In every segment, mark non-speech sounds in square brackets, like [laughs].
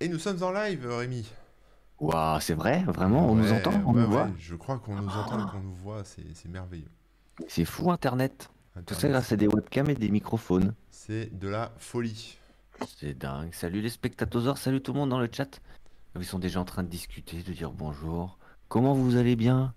Et nous sommes en live, Rémi. Waouh, c'est vrai, vraiment, on nous entend, on ouais, nous voit. ouais, je crois qu'on nous entend et qu'on nous voit, c'est c'est merveilleux. C'est fou Internet. Tout ça grâce à des webcams et des microphones. c'est de la folie. C'est dingue. Salut les spectateurs, salut tout le monde dans le chat. Ils sont déjà en train de discuter, de dire bonjour. Comment vous allez bien?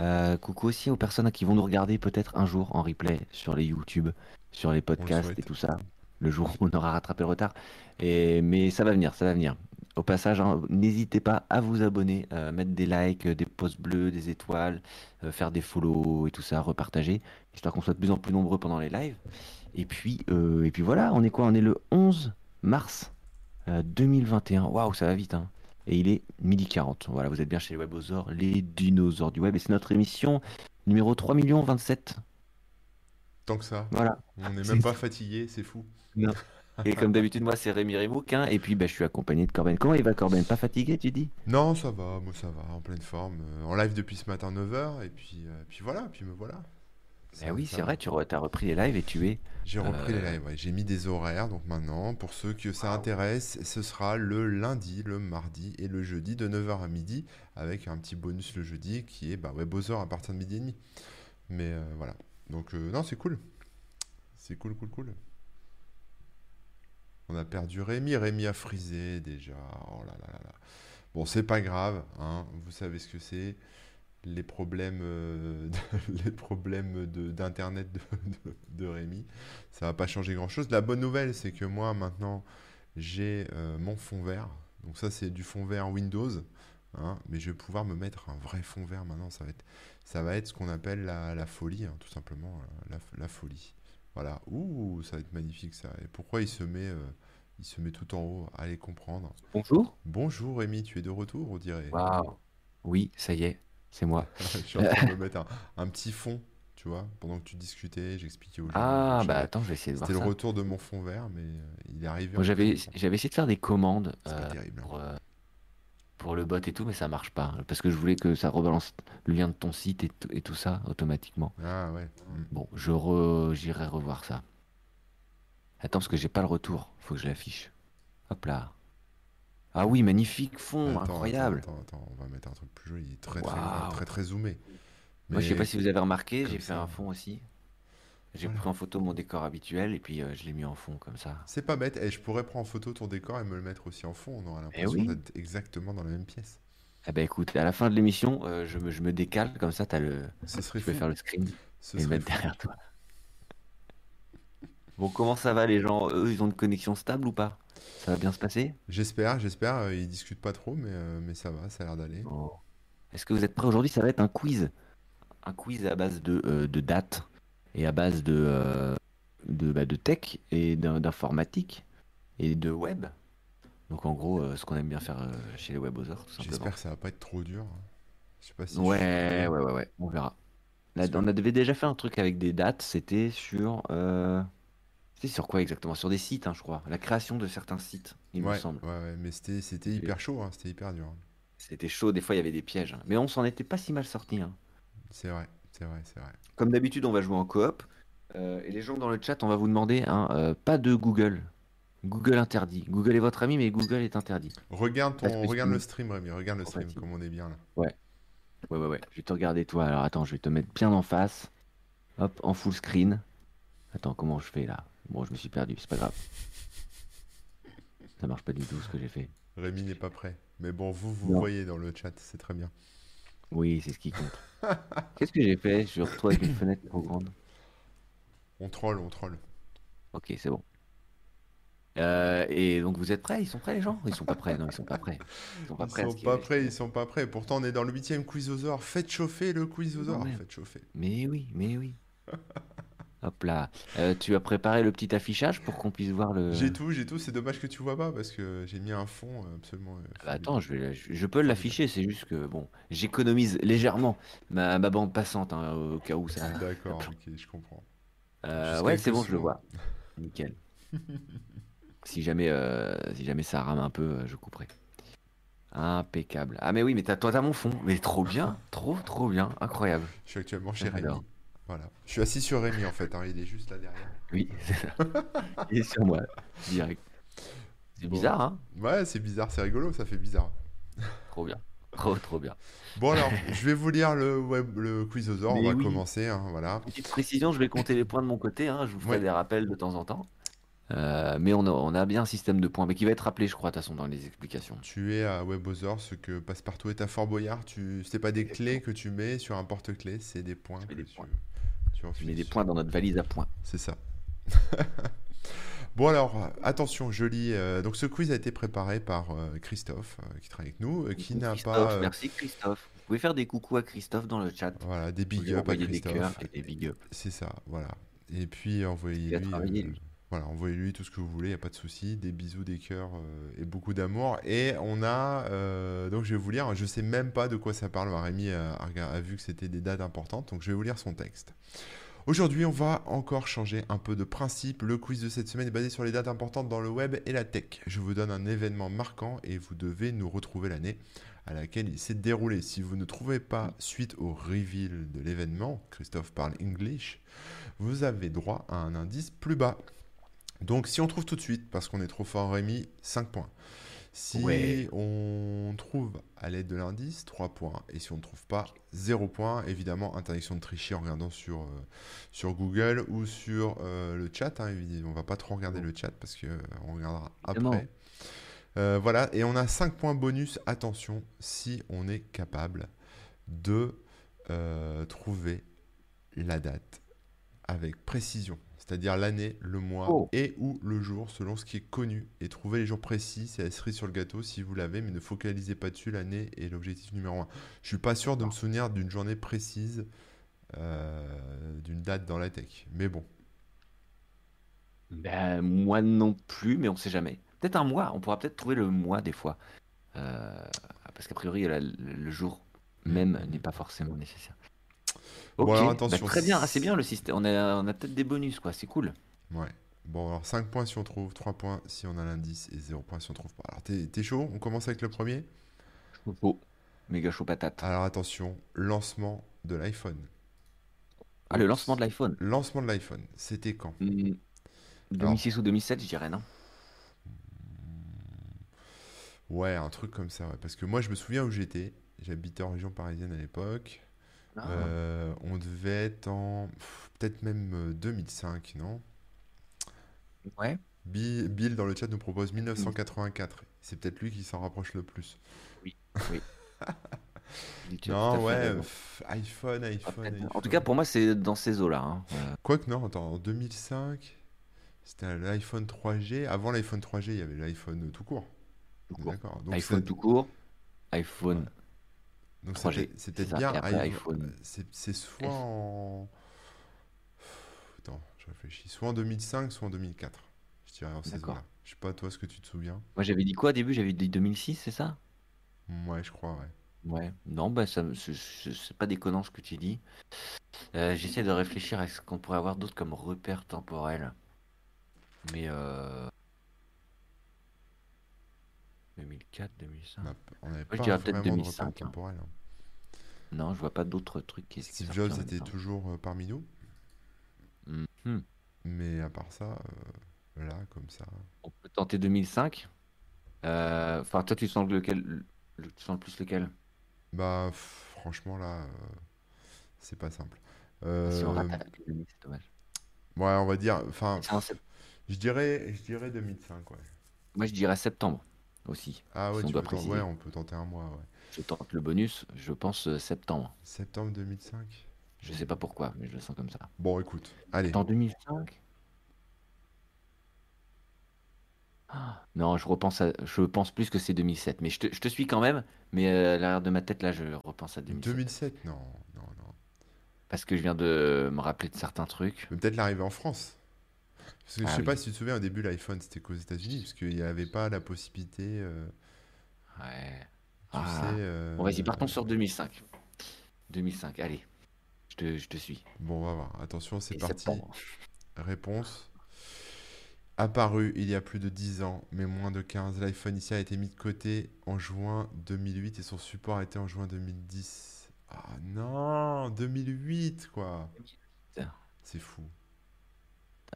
Euh, Coucou aussi aux personnes qui vont nous regarder peut-être un jour en replay sur les YouTube, sur les podcasts et tout ça. Le jour où on aura rattrapé le retard. Et, mais ça va venir, ça va venir. Au passage, hein, n'hésitez pas à vous abonner, euh, mettre des likes, des pouces bleus, des étoiles, euh, faire des follow et tout ça, repartager, histoire qu'on soit de plus en plus nombreux pendant les lives. Et puis, euh, et puis voilà, on est quoi? On est le 11 mars euh, 2021. Waouh, ça va vite, hein. Et il est midi 40. Voilà, vous êtes bien chez les Webosaures, les dinosaures du web. Et c'est notre émission numéro 3 millions 27. Tant que ça, Voilà. on n'est même pas fatigué, c'est fou. Non. Et comme d'habitude, moi, c'est Rémi Remouk. hein, et puis, bah, je suis accompagné de Corben. Comment il va, Corben Pas fatigué, tu dis? Non, ça va, moi ça va, en pleine forme. euh, en live depuis ce matin 9h, et puis, euh, puis voilà, puis me voilà. Ça- Eh oui, c'est vrai, tu as repris les lives et tu es. J'ai repris les Euh, lives, ouais. J'ai mis des horaires, donc maintenant, pour ceux que ça intéresse, ce sera le lundi, le mardi et le jeudi de 9h à midi, avec un petit bonus le jeudi qui est bah, Webosaur à partir de midi et demi. Mais euh, voilà. Donc, euh, non, c'est cool. C'est cool, cool, cool. On a perdu Rémi. Rémi a frisé déjà. Oh. Bon, c'est pas grave, hein. Vous savez ce que c'est. Les problèmes, euh, [laughs] d'internet de, Rémi, ça va pas changer grand-chose. La bonne nouvelle, c'est que moi maintenant, j'ai euh, mon fond vert. Donc ça, c'est du fond vert Windows, hein. Mais je vais pouvoir me mettre un vrai fond vert maintenant. Ça va être, ce qu'on appelle la, folie, hein, tout simplement, la folie. Voilà. Ouh, ça va être magnifique ça. Et pourquoi il se met, euh, il se met tout en haut? Allez comprendre. Bonjour. Bonjour Rémi, tu es de retour, on dirait. Waouh. Oui, ça y est, c'est moi. [laughs] Je suis en train de [laughs] me mettre un, un petit fond, tu vois, pendant que tu discutais, j'expliquais aux gens. Ah, bah attends, je vais essayer de voir C'était le ça. retour de mon fond vert, mais il est arrivé. Moi, j'avais essayé de faire des commandes C'est pas euh, terrible. hein. pour, euh, pour le bot et tout, mais ça marche pas. Parce que je voulais que ça rebalance le lien de ton site et, tout- et tout ça automatiquement. Ah ouais. mm. Bon, je re- j'irai revoir ça. Attends, parce que j'ai pas le retour. Faut que je l'affiche. Hop là. Ah oui, magnifique fond, Attends, incroyable. Attends, attends, attends, on va mettre un truc plus joli, très très très très zoomé. Moi, je sais pas si vous avez remarqué, j'ai fait ça. un fond aussi. J'ai Voilà. pris en photo mon décor habituel et puis euh, je l'ai mis en fond comme ça. c'est pas bête. Et je pourrais prendre en photo ton décor et me le mettre aussi en fond. On aura l'impression oui. d'être exactement dans la même pièce. Eh ben écoute, à la fin de l'émission, euh, je me, je me décale comme ça, t'as le, Ce serait tu peux faire le screen Ce et le mettre fou. derrière toi. Bon, comment ça va les gens? Eux, ils ont une connexion stable ou pas? Ça va bien se passer? J'espère, j'espère. euh, Ils discutent pas trop, mais, euh, mais ça va, ça a l'air d'aller. Oh. Est-ce que vous êtes prêts? Aujourd'hui? Ça va être un quiz. Un quiz à base de, de dates et à base de, euh, de, bah, de tech et d'in- d'informatique et de web. Donc en gros, euh, ce qu'on aime bien faire euh, chez les webosaures, tout simplement. J'espère que ça va pas être trop dur. Je sais pas si je suis Ouais, ouais, ouais, ouais, on verra. Là, on avait déjà fait un truc avec des dates, c'était sur... C'était sur quoi exactement? Sur des sites, hein, je crois. La création de certains sites, il me semble. ouais, ouais, mais c'était c'était hyper chaud, hein, c'était hyper dur. hein. C'était chaud, des fois il y avait des pièges. hein. Mais on s'en était pas si mal sorti. hein. C'est vrai, c'est vrai, c'est vrai. Comme d'habitude, on va jouer en coop. Euh, et les gens dans le chat, on va vous demander hein, euh, pas de Google. Google interdit. Google est votre ami, mais Google est interdit. Regarde ton, regarde le stream, Rémi, regarde le stream, comme on est bien là. Ouais, ouais, ouais. Je vais te regarder toi. Alors attends, je vais te mettre bien en face. Hop, en full screen. Attends, comment je fais là? Bon, je me suis perdu, c'est pas grave. Ça marche pas du tout ce que j'ai fait. Rémi n'est pas prêt. Mais bon, vous, vous Non. voyez dans le chat, c'est très bien. Oui, c'est ce qui compte. [laughs] Qu'est-ce que j'ai fait? Je retrouve avec une fenêtre trop grande. On troll, on troll. Ok, c'est bon. Euh, et donc vous êtes prêts? Ils sont prêts les gens? Ils sont pas prêts, non, ils sont pas prêts. Ils sont pas Ils prêts ce sont pas prêts, ils sont pas prêts. Pourtant, on est dans le huitième quizosaure. Faites chauffer le. Ouais. Faites chauffer. Mais oui, mais oui. [laughs] Hop là. Euh, tu as préparé le petit affichage pour qu'on puisse voir le. J'ai tout, j'ai tout. C'est dommage que tu vois pas parce que j'ai mis un fond euh, absolument. euh, Ah bah attends, je, vais, je, je peux l'afficher, c'est juste que bon, j'économise légèrement ma, ma bande passante hein, au cas où ça. D'accord, ok, je comprends. Euh, ouais, c'est bon, je le vois. Nickel. [laughs] si jamais, euh, si jamais ça rame un peu, je couperai. Impeccable. Ah mais oui, mais t'as, toi t'as mon fond. Mais trop bien, trop trop bien, incroyable. Je suis actuellement chez. Rémi. Voilà. Je suis assis sur Rémi en fait. hein, Il est juste là derrière. Oui, c'est ça. Il est sur moi, direct. C'est Bon. bizarre, hein? Ouais, c'est bizarre, c'est rigolo, ça fait bizarre. Trop bien. Trop, trop bien. Bon alors, je vais vous lire le web, le quizosaure, on Mais va oui. commencer, hein, voilà. Petite précision, je vais compter les points de mon côté, hein, je vous ferai Ouais. des rappels de temps en temps. Euh, mais on a, on a bien un système de points, mais qui va être rappelé, je crois, de toute façon, dans les explications. Tu es à WebOther, ce que Passepartout est à Fort Boyard, tu... c'est pas des clés que tu mets sur un porte-clés, c'est des points que des tu, points. Tu mets des points dans notre valise à points. C'est ça. [laughs] Bon alors, attention, je lis. euh, donc ce quiz a été préparé par euh, Christophe, euh, qui travaille avec nous, qui n'a Christophe, pas... Merci Christophe. Vous pouvez faire des coucous à Christophe dans le chat. Voilà, des big up à des Christophe. et des big up. C'est ça, voilà. Et puis envoyez-lui... Voilà, envoyez-lui tout ce que vous voulez, il n'y a pas de souci. Des bisous, des cœurs euh, et beaucoup d'amour. Et on a... euh, donc je vais vous lire, je sais même pas de quoi ça parle. Rémi a vu que c'était des dates importantes, donc je vais vous lire son texte. Aujourd'hui, on va encore changer un peu de principe. Le quiz de cette semaine est basé sur les dates importantes dans le web et la tech. Je vous donne un événement marquant et vous devez nous retrouver l'année à laquelle il s'est déroulé. Si vous ne trouvez pas suite au reveal de l'événement, Christophe parle English, vous avez droit à un indice plus bas. Donc si on trouve tout de suite, parce qu'on est trop fort Rémi, 5 points. Si Ouais. on trouve à l'aide de l'indice, 3 points. Et si on ne trouve pas, 0 points. Évidemment, interdiction de tricher en regardant sur, euh, sur Google ou sur euh, le chat. Hein, on va pas trop regarder le chat parce qu'on regardera Évidemment. après. Euh, voilà, et on a 5 points bonus, attention, si on est capable de euh, trouver la date avec précision. C'est-à-dire l'année, le mois Oh. et ou le jour, selon ce qui est connu. Et trouver les jours précis, c'est la cerise sur le gâteau si vous l'avez, mais ne focalisez pas dessus, l'année est l'objectif numéro un. Je suis pas sûr de me souvenir d'une journée précise, euh, d'une date dans la tech. Mais bon, Ben, moi non plus, mais on sait jamais. Peut-être un mois, on pourra peut-être trouver le mois des fois. Euh, parce qu'a priori, la- le, le jour même n'est pas forcément nécessaire. Ok, Bon, alors, bah, attention. très bien, ah, c'est bien le système. On a, on a peut-être des bonus, quoi, c'est cool. Ouais. Bon, alors 5 points si on trouve, 3 points si on a l'indice et 0 points si on trouve pas. Alors t'es chaud? On commence avec le premier? Oh, méga chaud patate. Alors attention, lancement de l'iPhone. Ah, le lancement de l'iPhone. Lancement de l'iPhone, c'était quand? Hmm, 2006 ou 2007, je dirais, non? Ouais, un truc comme ça, ouais. Parce que moi je me souviens où j'étais. J'habitais en région parisienne à l'époque. Ah, Euh, on devait être en... Peut-être même euh, 2005, non? Ouais. Bi- Bill dans le chat nous propose 1984. C'est peut-être lui qui s'en rapproche le plus. [laughs] Tout à Non, ouais, pff, iPhone, Ah, iPhone. En tout cas, pour moi, c'est dans ces eaux-là. hein. Euh, Quoique non, attends, en 2005, c'était l'iPhone 3G. Avant l'iPhone 3G, il y avait l'iPhone tout court. tout court. D'accord. IPhone tout court, iPhone. Donc 3G, c'était- c'était c'est ça. bien iPhone. iPhone C'est soit en... Attends, je réfléchis. Soit en 2005, soit en 2004. Je dirais en ces eaux-là. Je sais pas toi ce que tu te souviens? Moi, j'avais dit quoi au début? J'avais dit 2006, c'est ça? Ouais, je crois, ouais. Ouais. Non, bah, ça, c'est pas déconnant ce que tu dis. Euh, j'essaie de réfléchir à ce qu'on pourrait avoir d'autre comme repère temporel. Mais euh... 2004, 2005. On a- on n'avait pas vraiment de 2005, repère hein. temporel. hein. Non, je vois pas d'autres trucs qui Steve Jobs était toujours euh, parmi nous. Mhm. Mais à part ça, euh, là, comme ça... On peut tenter 2005. Euh, Enfin, toi, tu sens lequel, le- tu sens le plus lequel? Bah, franchement, là, euh, c'est pas simple. Si on rate demi, c'est dommage. ouais, on va dire... Enfin, je dirais, je dirais 2005, ouais. Moi, je dirais septembre aussi. Ah ouais, Si on tu doit peux tenter- préciser. ouais, on peut tenter un mois, ouais. Je tente le bonus, je pense euh, septembre. Septembre 2005. Je sais pas pourquoi, mais je le sens comme ça. Bon, écoute, allez. En 2005? Ah, Non, je repense à, je pense plus que c'est 2007, mais je te, je te suis quand même. Mais euh, à l'arrière de ma tête, là, je repense à 2007. 2007, non, non, non. Parce que je viens de me rappeler de certains trucs. Peut-être l'arrivée en France. Parce que je Ah sais oui. pas si tu te souviens, au début, l'iPhone, c'était qu'aux États-Unis, parce qu'il n'y avait pas la possibilité, euh, Ouais. tu Ah. sais... euh, Bon, vas-y, partons sur 2005. 2005, allez. Je te, je te suis. Bon, on va voir. Attention, c'est parti. septembre. Réponse. Apparu il y a plus de 10 ans, mais moins de 15, l'iPhone ici a été mis de côté en juin 2008 et son support a été en juin 2010. Ah non, 2008 quoi. C'est fou.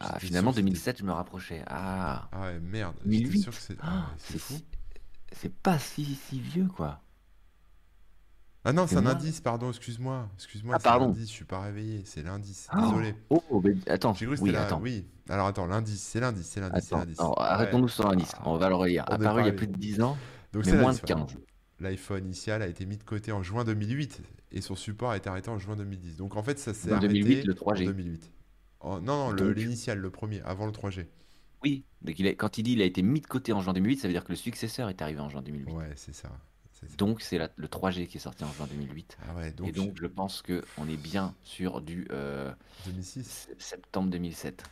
Ah, finalement, sûr que c'était- 2007, je me rapprochais. Ah, Ah ouais, merde. J'étais 2008. sûr que c'est. Ah, ah c'est fou. c'est pas si, si vieux, quoi. Ah non, C'est un indice, pardon, excuse-moi. Excuse-moi, Ah, c'est pardon. l'indice, je suis pas réveillé. C'est l'indice. Désolé. Oh, mais attends, J'ai cru que oui, attends. Oui. Alors attends, l'indice, c'est l'indice, c'est l'indice, c'est l'indice. Ouais. arrêtons-nous sur l'indice. Ah, On va le relire. Apparu il y a plus de 10 ans, Donc mais moins de l'iPhone. 15. L'iPhone initial a été mis de côté en juin 2008 et son support a été arrêté en juin 2010. Donc en fait, ça s'est arrêté 2008, le en 3G. 2008. Oh, non, non, Donc- l'initial, le premier, avant le 3G. Oui, donc il a- quand il dit il a été mis de côté en juin 2008, ça veut dire que le successeur est arrivé en juin 2008. Ouais, c'est ça. Donc c'est le 3G qui est sorti en juin 2008. Ah ouais, Et donc, donc je pense que on est bien sur du euh, 2006. s- septembre 2007.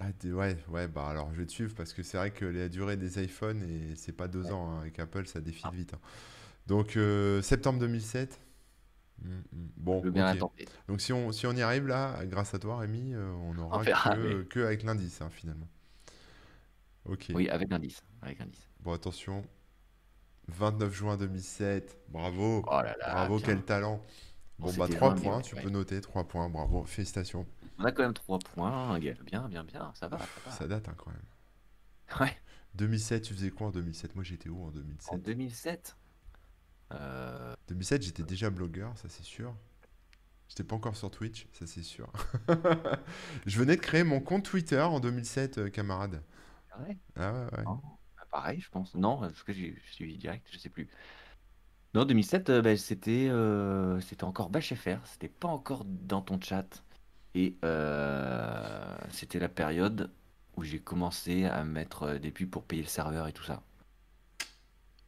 Ah, ouais, ouais, bah alors je vais te suivre parce que c'est vrai que la durée des iPhones, et c'est pas deux Ouais. ans, hein, avec Apple, ça défile Ah. vite. hein. Donc euh, septembre 2007. Mm, mm. Bon, Je veux bien ok. la tenter. Donc si on, si on y arrive là, grâce à toi Rémi, euh, on aura verra, que, mais- que avec l'indice hein, finalement. Ok. Oui, avec l'indice. Avec l'indice. Bon attention. 29 juin 2007. Bravo. Oh là là. Bravo, bien. quel talent. Bon, bah c'était 3 loin, mais points, tu ouais. peux noter 3 points. Bravo, félicitations. On a quand même 3 points. Bien, bien, bien. Ça va, ça va. Ça date hein, quand même. Ouais. 2007, tu faisais quoi en 2007 Moi j'étais où en En 2007 2007. Euh, 2007, j'étais déjà blogueur, ça c'est sûr. J'étais pas encore sur Twitch, ça c'est sûr. [laughs] Je venais de créer mon compte Twitter en 2007, euh, camarade. ouais, Ah ouais, ouais. bah, pareil, je pense. Non, parce que j'ai suis direct, je sais plus. Non, 2007, euh, bah, c'était euh, c'était encore Bash FR. C'était pas encore dans ton chat. Et euh, c'était la période où j'ai commencé à mettre euh, des pubs pour payer le serveur et tout ça.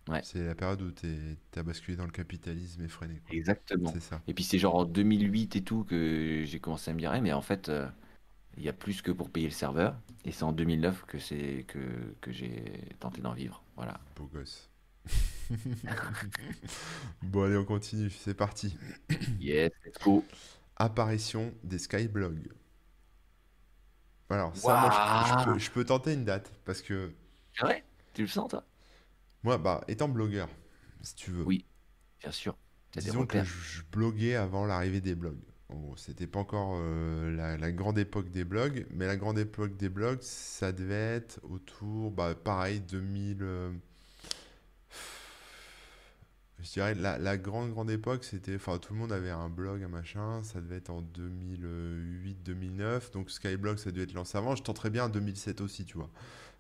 Ouais. C'est la période où t'es- t'as basculé dans le capitalisme effréné. quoi. Exactement. C'est ça. Et puis c'est genre en 2008 et tout que j'ai commencé à me dire, Eh, mais en fait, euh, il y a plus que pour payer le serveur. Et c'est en 2009 que c'est que, que j'ai tenté d'en vivre. Voilà. Beau gosse. [laughs] bon, allez, on continue. C'est parti. [coughs] Yes, let's go. Apparition des Skyblogs. Alors, ça, moi, je, je peux, je peux tenter une date. Parce que vrai? Tu le sens, toi? Moi, bah, étant blogueur, si tu veux, Oui, bien sûr. Disons que je, bloguais avant l'arrivée des blogs. Gros, c'était pas encore euh, la, la grande époque des blogs, mais la grande époque des blogs, ça devait être autour, bah, pareil, 2000. euh, je dirais, la, la grande, grande époque, c'était. Enfin, tout le monde avait un blog, un machin, ça devait être en 2008-2009. Donc, Skyblog, ça devait être lancé avant. Je tenterais bien en 2007 aussi, tu vois.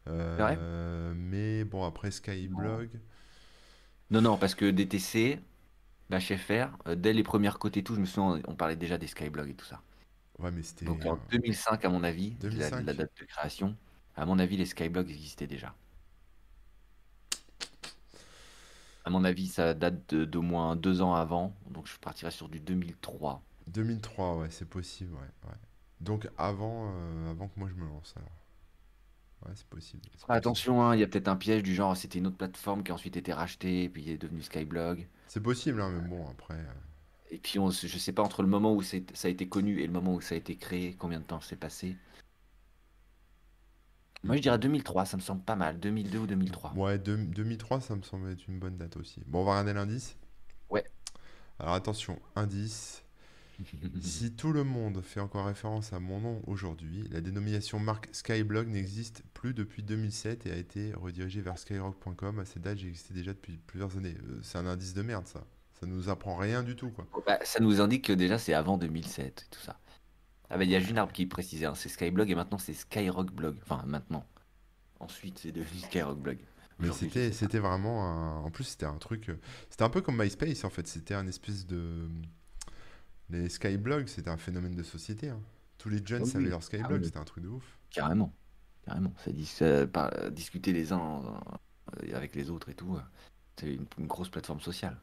Euh, mais bon, après Skyblog. Non, non, parce que DTC, Bash FR, euh, dès les premières côtés tout, je me souviens, on parlait déjà des Skyblogs et tout ça. Ouais, mais c'était. Donc euh, en 2005, à mon avis, la, 2005. la date de création, à mon avis, les Skyblogs existaient déjà. À mon avis, ça date de- d'au moins deux ans avant, donc je partirais sur du 2003. 2003, ouais, c'est possible, ouais, ouais. Donc avant, euh, avant que moi je me lance, alors. Ouais, c'est possible. c'est possible. Attention, hein, il y a peut-être un piège du genre, c'était une autre plateforme qui a ensuite été rachetée, et puis est devenue Skyblog. C'est possible, hein, mais bon, après. euh, Et puis, on, je sais pas, entre le moment où c'est- ça a été connu et le moment où ça a été créé, combien de temps s'est passé? Moi, je dirais 2003, ça me semble pas mal. 2002 ou 2003. Ouais, deux- 2003, ça me semble être une bonne date aussi. Bon, on va regarder l'indice. Ouais. Alors attention, indice. [laughs] Si tout le monde fait encore référence à mon nom aujourd'hui, la dénomination marque Skyblog n'existe plus depuis 2007 et a été redirigée vers skyrock.com. À cette date, j'existais déjà depuis plusieurs années. Euh, c'est un indice de merde, ça. Ça nous apprend rien du tout, quoi. Bah, ça nous indique que déjà c'est avant 2007 et tout ça. Ah bah il y a Junarb qui précisait, hein, c'est Skyblog et maintenant c'est Skyrock Blog. Enfin maintenant. Ensuite c'est devenu Skyrock Blog. Mais c'était, c'était vraiment un... En plus, c'était un truc... euh, C'était un peu comme MySpace, en fait. C'était un espèce de... Les skyblogs, c'était un phénomène de société. hein. Tous les jeunes Ah oui. avaient leur skyblog, oui. c'était un truc de ouf. Carrément. Carrément. Ça par- discuter les uns euh, avec les autres et tout. euh, C'est une, une grosse plateforme sociale.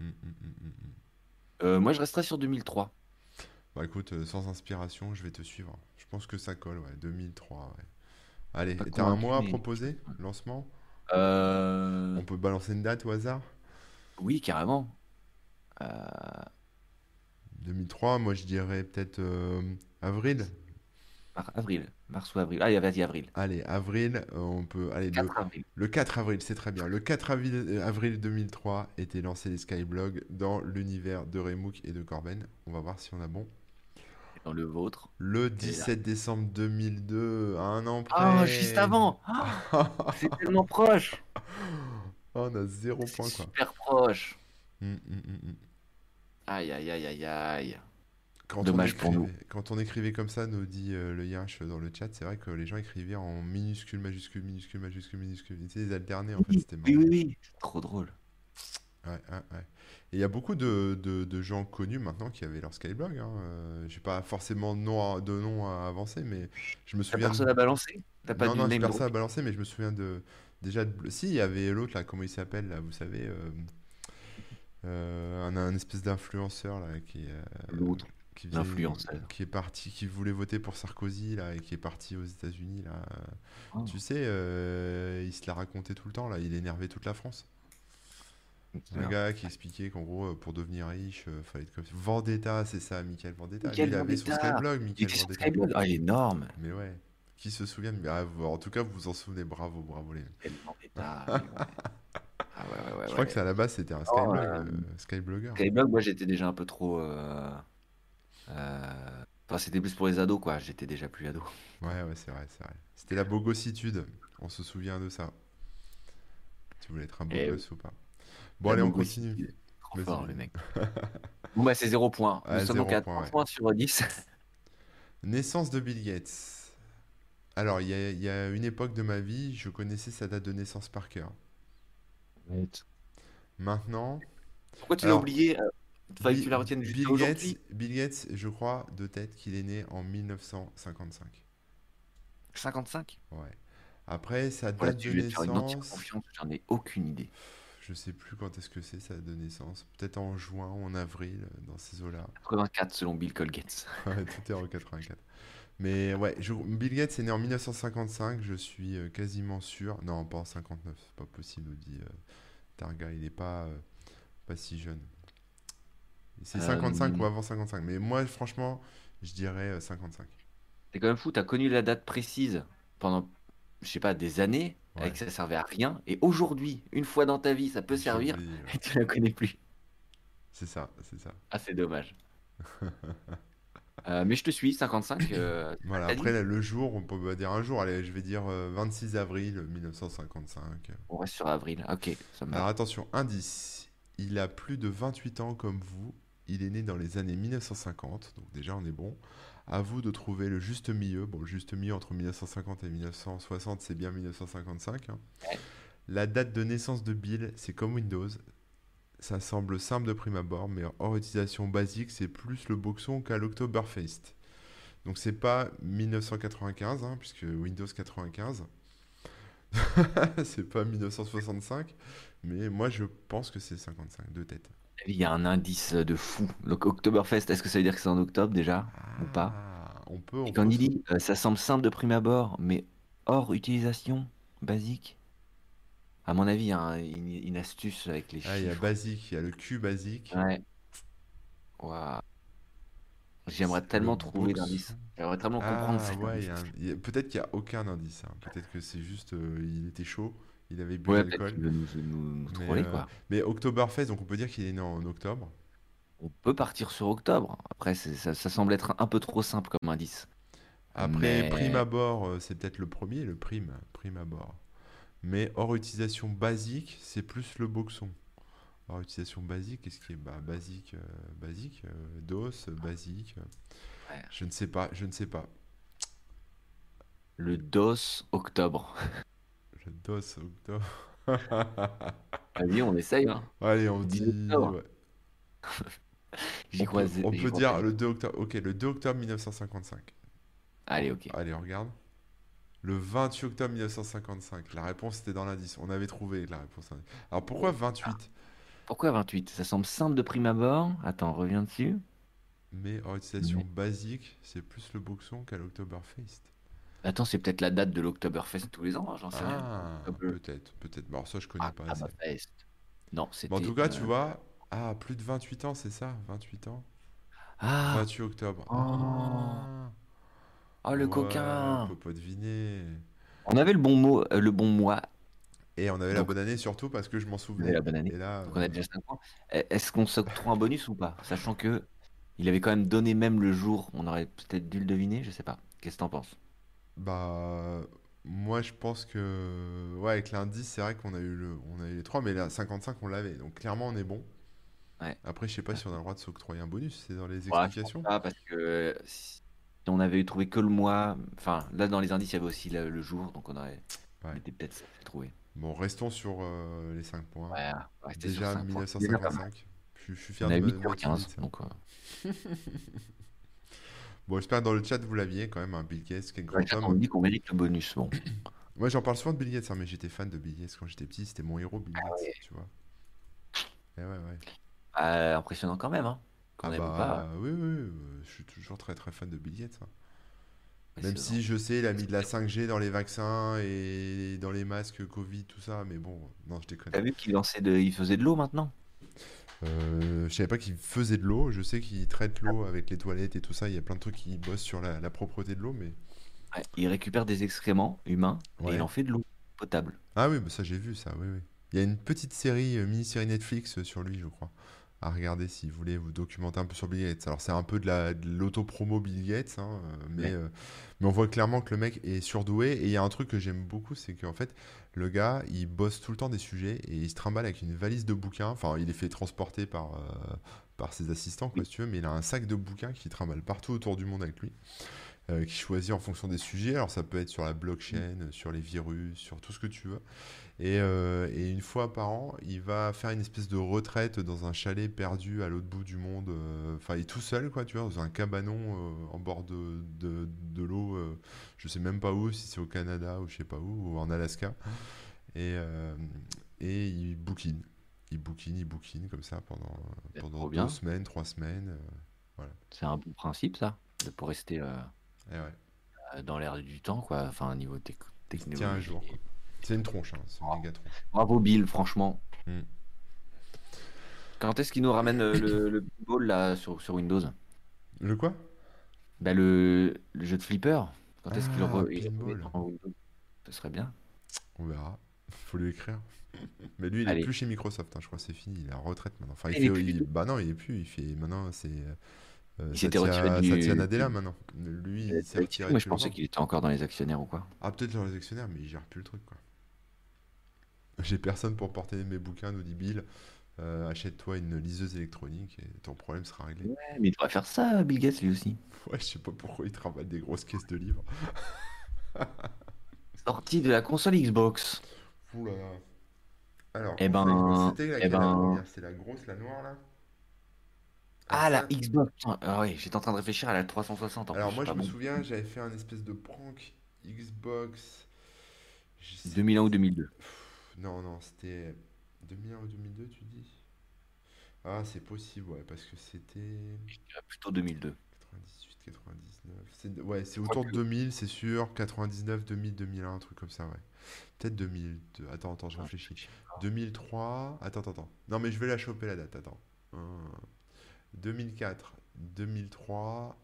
Mm, mm, mm, mm, mm. Euh, moi je resterai sur 2003. Bah écoute, sans inspiration, je vais te suivre. Je pense que ça colle, ouais. 2003, ouais. Allez, t'as un mois à proposer Lancement? Euh, On peut balancer une date au hasard? Oui, carrément. Euh, 2003, moi je dirais peut-être euh, avril. mar- avril. Mars ou avril. Allez, vas-y, avril. Allez, avril, euh, on peut... Allez, le, 4 avril. Le 4 avril, c'est très bien. Le 4 avril, euh, avril 2003 étaient lancés les Skyblogs dans l'univers de Remook et de Corben. On va voir si on a bon. dans le vôtre. Le Elle est là. 17 décembre 2002, à un an Ah, juste près. avant! [laughs] Ah, c'est tellement proche! Oh, on a zéro point, quoi. super proche! Mm, mm, mm. Aïe, aïe, aïe, aïe, aïe. Quand on Dommage pour nous. quand on écrivait comme ça, nous dit euh, le Yinch dans le chat, c'est vrai que les gens écrivaient en minuscule, majuscule, minuscule, majuscule, minuscule. Ils étaient alternés, en fait, Oui, c'était oui, marrant. oui, oui. C'est trop drôle. Ouais, ouais, ouais. Et il y a beaucoup de, de- de gens connus maintenant qui avaient leur Skyblog. Hein. Euh, j'ai pas forcément de nom à, de nom à avancer, mais je me T'as souviens de... personne à balancer? T'as pas Non, non, personne à balancer, mais je me souviens de... Déjà, de... si, il y avait l'autre, là, comment il s'appelle, là, vous savez, euh, un, un espèce d'influenceur, là, qui, euh, L'autre, qui est parti, qui voulait voter pour Sarkozy, là, et qui est parti aux États-Unis, là. Oh, Tu sais, euh, il se l'a raconté tout le temps, là, il énervait toute la France. Un gars qui expliquait qu'en gros, euh, pour devenir riche, euh, fallait être comme Vendetta, c'est ça, Michael Vendetta. Michael il avait son Vendetta! Skyblog, Il Michael sur Vendetta. Skyblog? Ah, il est énorme! Mais ouais, qui se souvient ah, en tout cas, vous vous en souvenez, bravo, bravo les... Oui, ouais. [laughs] Ah ouais, ouais, ouais, Je crois ouais. que c'est à la base, c'était un Oh, Skyblog, euh, euh, Skyblogger. Skyblog, moi j'étais déjà un peu trop. euh, euh, Enfin, c'était plus pour les ados, quoi. J'étais déjà plus ado. Ouais, ouais, c'est vrai, c'est vrai. C'était la bogossitude, on se souvient de ça. Tu voulais être un beau Eh gosse ou pas. Bon, allez, on continue. Trop fort, le mec. [laughs] Bon, bah, c'est 0 point. Nous sommes donc zéro à point, 3 ouais. points sur 10. Naissance de Bill Gates. Alors, il y y a une époque de ma vie, je connaissais sa date de naissance par cœur. Maintenant, Pourquoi tu l'as oublié? euh, Fallait que Bi- tu la retiennes juste Bill. Gates, Bill Gates, je crois de tête qu'il est né en 1955. 55? Ouais. Après, sa Voilà, date tu de naissance, j'en ai aucune idée. je sais plus quand est-ce que c'est sa date de naissance. Peut-être en juin ou en avril, dans ces eaux-là. 84 selon Bill Colgate. Ouais, tout est en 84. Mais ouais, je- Bill Gates est né en 1955, je suis euh, quasiment sûr. Non, pas en 59, c'est pas possible, nous dit euh, Targa, il est pas, euh, pas si jeune. C'est 55 ou avant 55, mais moi, franchement, je dirais euh, 55. C'est quand même fou, t'as connu la date précise pendant, je sais pas, des années, Ouais. avec ça servait à rien, et aujourd'hui, une fois dans ta vie, ça peut servir, et [laughs] tu la connais plus. C'est ça, c'est ça. Ah, c'est dommage. [laughs] Euh, mais je te suis, 55. euh, [laughs] Voilà, après là, le jour, on peut dire un jour, allez, je vais dire euh, 26 avril 1955. On reste sur avril. Ok, ça me Alors attention, indice, il a plus de 28 ans comme vous, il est né dans les années 1950, donc déjà on est bon. À vous de trouver le juste milieu. Bon, le juste milieu entre 1950 et 1960, c'est bien 1955. hein. Ouais. La date de naissance de Bill, c'est comme Windows. Ça semble simple de prime abord, mais hors utilisation basique, c'est plus le boxon qu'à l'Oktoberfest. Donc c'est pas 1995, hein, puisque Windows 95. [laughs] c'est pas 1965, mais moi je pense que c'est 55 de tête. Il y a un indice de fou. Donc, Oktoberfest, est-ce que ça veut dire que c'est en octobre déjà ou pas? Ah, on peut, on Et quand peut il dit euh, ça semble simple de prime abord, mais hors utilisation basique, à mon avis, il y a un- une, une astuce avec les Ah, il y a chiffres. basique, il y a le Q basique. Ouais. J'aimerais Le tellement trouver box. d'indices. J'aimerais tellement comprendre Ah cet ouais, il y a indice. un- il y a- peut-être qu'il n'y a aucun indice. hein. Peut-être que c'est juste, euh, il était chaud, il avait bu de Ouais, peut-être l'alcool. qu'il veut nous, nous, nous Mais, troller, euh, quoi. mais Oktoberfest, donc on peut dire qu'il est né en octobre. On peut partir sur octobre. Après, c'est- ça, ça semble être un peu trop simple comme indice. Après, Mais- prime abord, euh, c'est peut-être le premier, le prime, prime abord. Mais hors utilisation basique, c'est plus le boxon. Hors utilisation basique, qu'est-ce qui est bah, basique, euh, basique, euh, DOS, basique. euh, Ouais. Je ne sais pas, je ne sais pas. Le DOS octobre. Le DOS, octobre. [laughs] Vas-y, on essaye. Hein. Allez, on 10 dit. ouais. [laughs] J'y On crois. peut, on peut dire le 2 octobre. Ok, le 2 octobre 1955. Allez, ok. Allez, on regarde. Le 28 octobre 1955. La réponse était dans l'indice. On avait trouvé la réponse. Alors pourquoi 28 Pourquoi 28 Ça semble simple de prime abord. Attends, reviens dessus. Mais hors utilisation basique, c'est plus le boxon qu'à l'Oktoberfest. Attends, c'est peut-être la date de l'Oktoberfest tous les ans, hein, j'en sais rien. Ah, peu. peut-être, peut-être. Bon, ça, je connais Ah, pas assez. Non, c'était. en tout cas, tu euh, vois, ah, plus de 28 ans, c'est ça 28 ans? Ah, 28 octobre. Oh. Ah, oh le ouais, coquin. On peut pas deviner. On avait le bon mot, euh, le bon mois. Et on avait la bonne année surtout parce que je m'en On souvenais. avait la bonne année. Et là, Donc on a déjà 5 points. Eh, Est-ce qu'on s'octroie un bonus ou pas? Sachant que Il avait quand même donné même le jour. On aurait peut-être dû le deviner, je sais pas. Qu'est-ce que t'en penses? Bah, moi je pense que, ouais, avec l'indice, c'est vrai qu'on a eu le, on a eu les trois, mais là, 55, on l'avait. Donc clairement, on est bon. Ouais. Après, je sais pas si on a le droit de s'octroyer un bonus, c'est dans les Ouais, je pense explications. pas parce que si on avait trouvé que le mois, enfin là dans les indices il y avait aussi le, le jour, donc on aurait, on Ouais. était peut-être trouver. Bon, restons sur euh, les 5 points. Ouais, on sur Déjà 5 points. C'est déjà pas mal. 1955. Je, je suis On fier est de ma- 8 de sur notre 15, unité. donc euh, [laughs] Bon, j'espère que dans le chat vous l'aviez quand même, un Bill Gates, quel dans le grand on homme. me dit qu'on mérite le bonus. Bon, [clears throat] Moi j'en parle souvent de Bill Gates, hein, mais j'étais fan de Bill Gates quand j'étais petit, c'était mon héros Bill Gates, tu vois. Et ouais, ouais. Euh, impressionnant quand même, hein. Qu'on Ah ou pas, bah oui, oui, je suis toujours très très fan de Bill Gates. hein. Même si je sais, il a mis de la 5G dans les vaccins et dans les masques Covid, tout ça, mais bon, non, je déconne. T'as vu qu'il lançait de, il faisait de l'eau maintenant? Euh, je savais pas qu'il faisait de l'eau, je sais qu'il traite l'eau avec les toilettes et tout ça, il y a plein de trucs qui bossent sur la, la propreté de l'eau, mais... Ouais, il récupère des excréments humains et il en fait de l'eau potable. Ah oui, bah ça j'ai vu ça, oui, oui. Il y a une petite série, euh, mini-série Netflix euh, sur lui, je crois, à regarder si vous voulez vous documenter un peu sur Bill Gates. Alors c'est un peu de la, de l'auto-promo Bill Gates, hein, euh, mais, Ouais. euh, mais on voit clairement que le mec est surdoué. Et il y a un truc que j'aime beaucoup, c'est qu'en fait, le gars, il bosse tout le temps des sujets et il se trimballe avec une valise de bouquins. Enfin, il est fait transporter par, euh, par ses assistants, quoi, Oui. si tu veux, mais il a un sac de bouquins qu'il trimballe partout autour du monde avec lui euh, qui choisit en fonction des sujets. Alors ça peut être sur la blockchain, sur les virus, sur tout ce que tu veux. Et, euh, et une fois par an, il va faire une espèce de retraite dans un chalet perdu à l'autre bout du monde. euh, Enfin, il est tout seul, quoi, tu vois, dans un cabanon euh, en bord de, de, de l'eau. euh, je sais même pas où, si c'est au Canada ou je sais pas où, ou en Alaska. Et, euh, et il bouquine. Il bouquine, il bouquine comme ça pendant, pendant deux bien. semaines, trois semaines. voilà. C'est un bon principe ça, de pour rester Et ouais, dans l'air du temps, quoi. Enfin, au niveau tec- il se tient un jour, quoi. C'est une tronche, hein, c'est une méga tronche. Bravo Bill, franchement. Hmm. Quand est-ce qu'il nous ramène euh, le, le pinball là sur, sur Windows? Le quoi? Bah le, le jeu de flipper. Quand est-ce qu'il Ah, re- dans Windows? Ce serait bien. On verra. [laughs] Faut lui écrire. Mais lui, il est Allez. plus chez Microsoft, hein, je crois, c'est fini, il est en retraite maintenant. Enfin, il Il est fait, il- bah non, il est plus, il fait, maintenant, c'est euh, Il s'était Satya, retiré du. Satya Nadella maintenant. Lui, il s'est retiré Moi je pensais qu'il était encore dans les actionnaires ou quoi. Ah, peut-être dans les actionnaires, mais il gère plus le truc, quoi. J'ai personne pour porter mes bouquins, nous dit Bill. Euh, achète-toi une liseuse électronique et ton problème sera réglé. Ouais, mais il devrait faire ça, Bill Gates lui aussi. Ouais, je sais pas pourquoi il travaille des grosses caisses de livres. [laughs] Sorti de la console Xbox. Ouh là là. Alors, Eh en ben, c'était eh laquelle la ben- première? C'est la grosse, la noire, là? Ah, la Xbox. Ah oui, j'étais en train de réfléchir à la 360 en Alors plus, moi je me bon. souviens, j'avais fait un espèce de prank Xbox. Je sais- 2001 ou 2002. Non, non, c'était 2001 ou 2002 tu dis? Ah c'est possible, ouais, parce que c'était plutôt 2002. 98, 99. C'est- Ouais, c'est autour de 2000, c'est sûr. 99, 2000, 2001, un truc comme ça, ouais. Peut-être 2002. Attends, attends, je réfléchis. 2003. Attends, attends, attends. Non, mais je vais la choper la date, attends. Hum, 2004, 2003,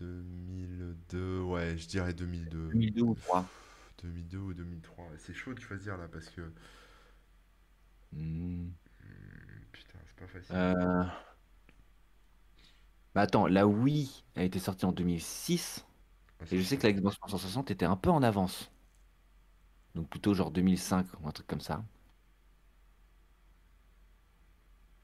2002. Ouais, je dirais 2002. 2002 ou 3. 2002 ou 2003. C'est chaud de choisir là parce que. Hmm. Putain, c'est pas facile. Euh... Bah attends, la Wii a été sortie en 2006 Ah, et je sais que la Xbox 360 était un peu en avance. Donc plutôt genre 2005 ou un truc comme ça.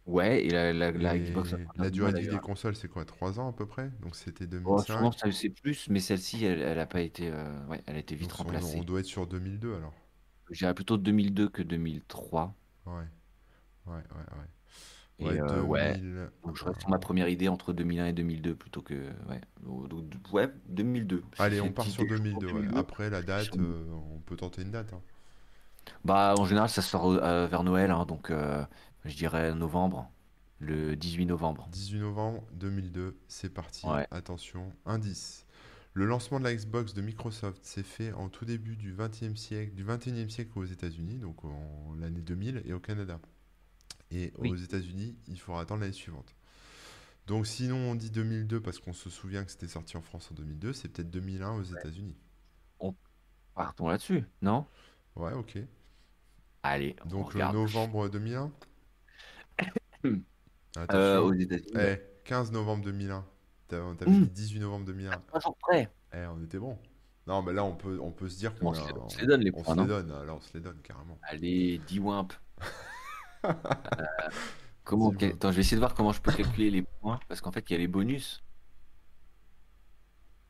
Ouais, et la, la, la Et Xbox la durée de vie 360, des consoles, c'est quoi? 3 ans à peu près? Donc c'était Oh, je 2005. pense que c'est plus, mais celle-ci, elle, elle a pas été, euh, ouais, elle a été vite Donc remplacée. on doit être sur 2002 alors. Je dirais plutôt 2002 que 2003. Ouais, ouais, ouais, ouais. Et Ouais, euh, ouais, 2000. donc je reste sur ma première idée entre 2001 et 2002 plutôt que, ouais, donc, ouais, 2002. Allez, on part sur idée, je trouve, 2002. ouais. 2002. Après la date, euh, on peut tenter une date. hein. Bah, en général, ça sort euh, vers Noël, hein, donc euh, je dirais novembre, le 18 novembre. 18 novembre 2002, c'est parti. Ouais. Attention, indice. Le lancement de la Xbox de Microsoft s'est fait en tout début du 20e siècle, du 21e siècle aux États-Unis, donc en l'année 2000, et au Canada. Et Oui. aux États-Unis, il faudra attendre l'année suivante. Donc sinon, on dit 2002 parce qu'on se souvient que c'était sorti en France en 2002, c'est peut-être 2001 aux États-Unis. Partons là-dessus, non? Ouais, ok. Allez, on Donc regarde. novembre 2001. Euh, Attention. aux États-Unis, Eh, 15 novembre 2001. T'as- On t'avait Mmh. dit 18 novembre 2001. Trois jours près. Eh, on était bon. Non, mais là, on peut, on peut se dire On qu'on se a- les- on se les donne, les on points, se les donne. Alors, on se les donne carrément. Allez, 10 wimp. [laughs] Euh, comment, 10 quel- wimp. Attends, je vais essayer de voir comment je peux calculer les points. Parce qu'en fait, il y a les bonus.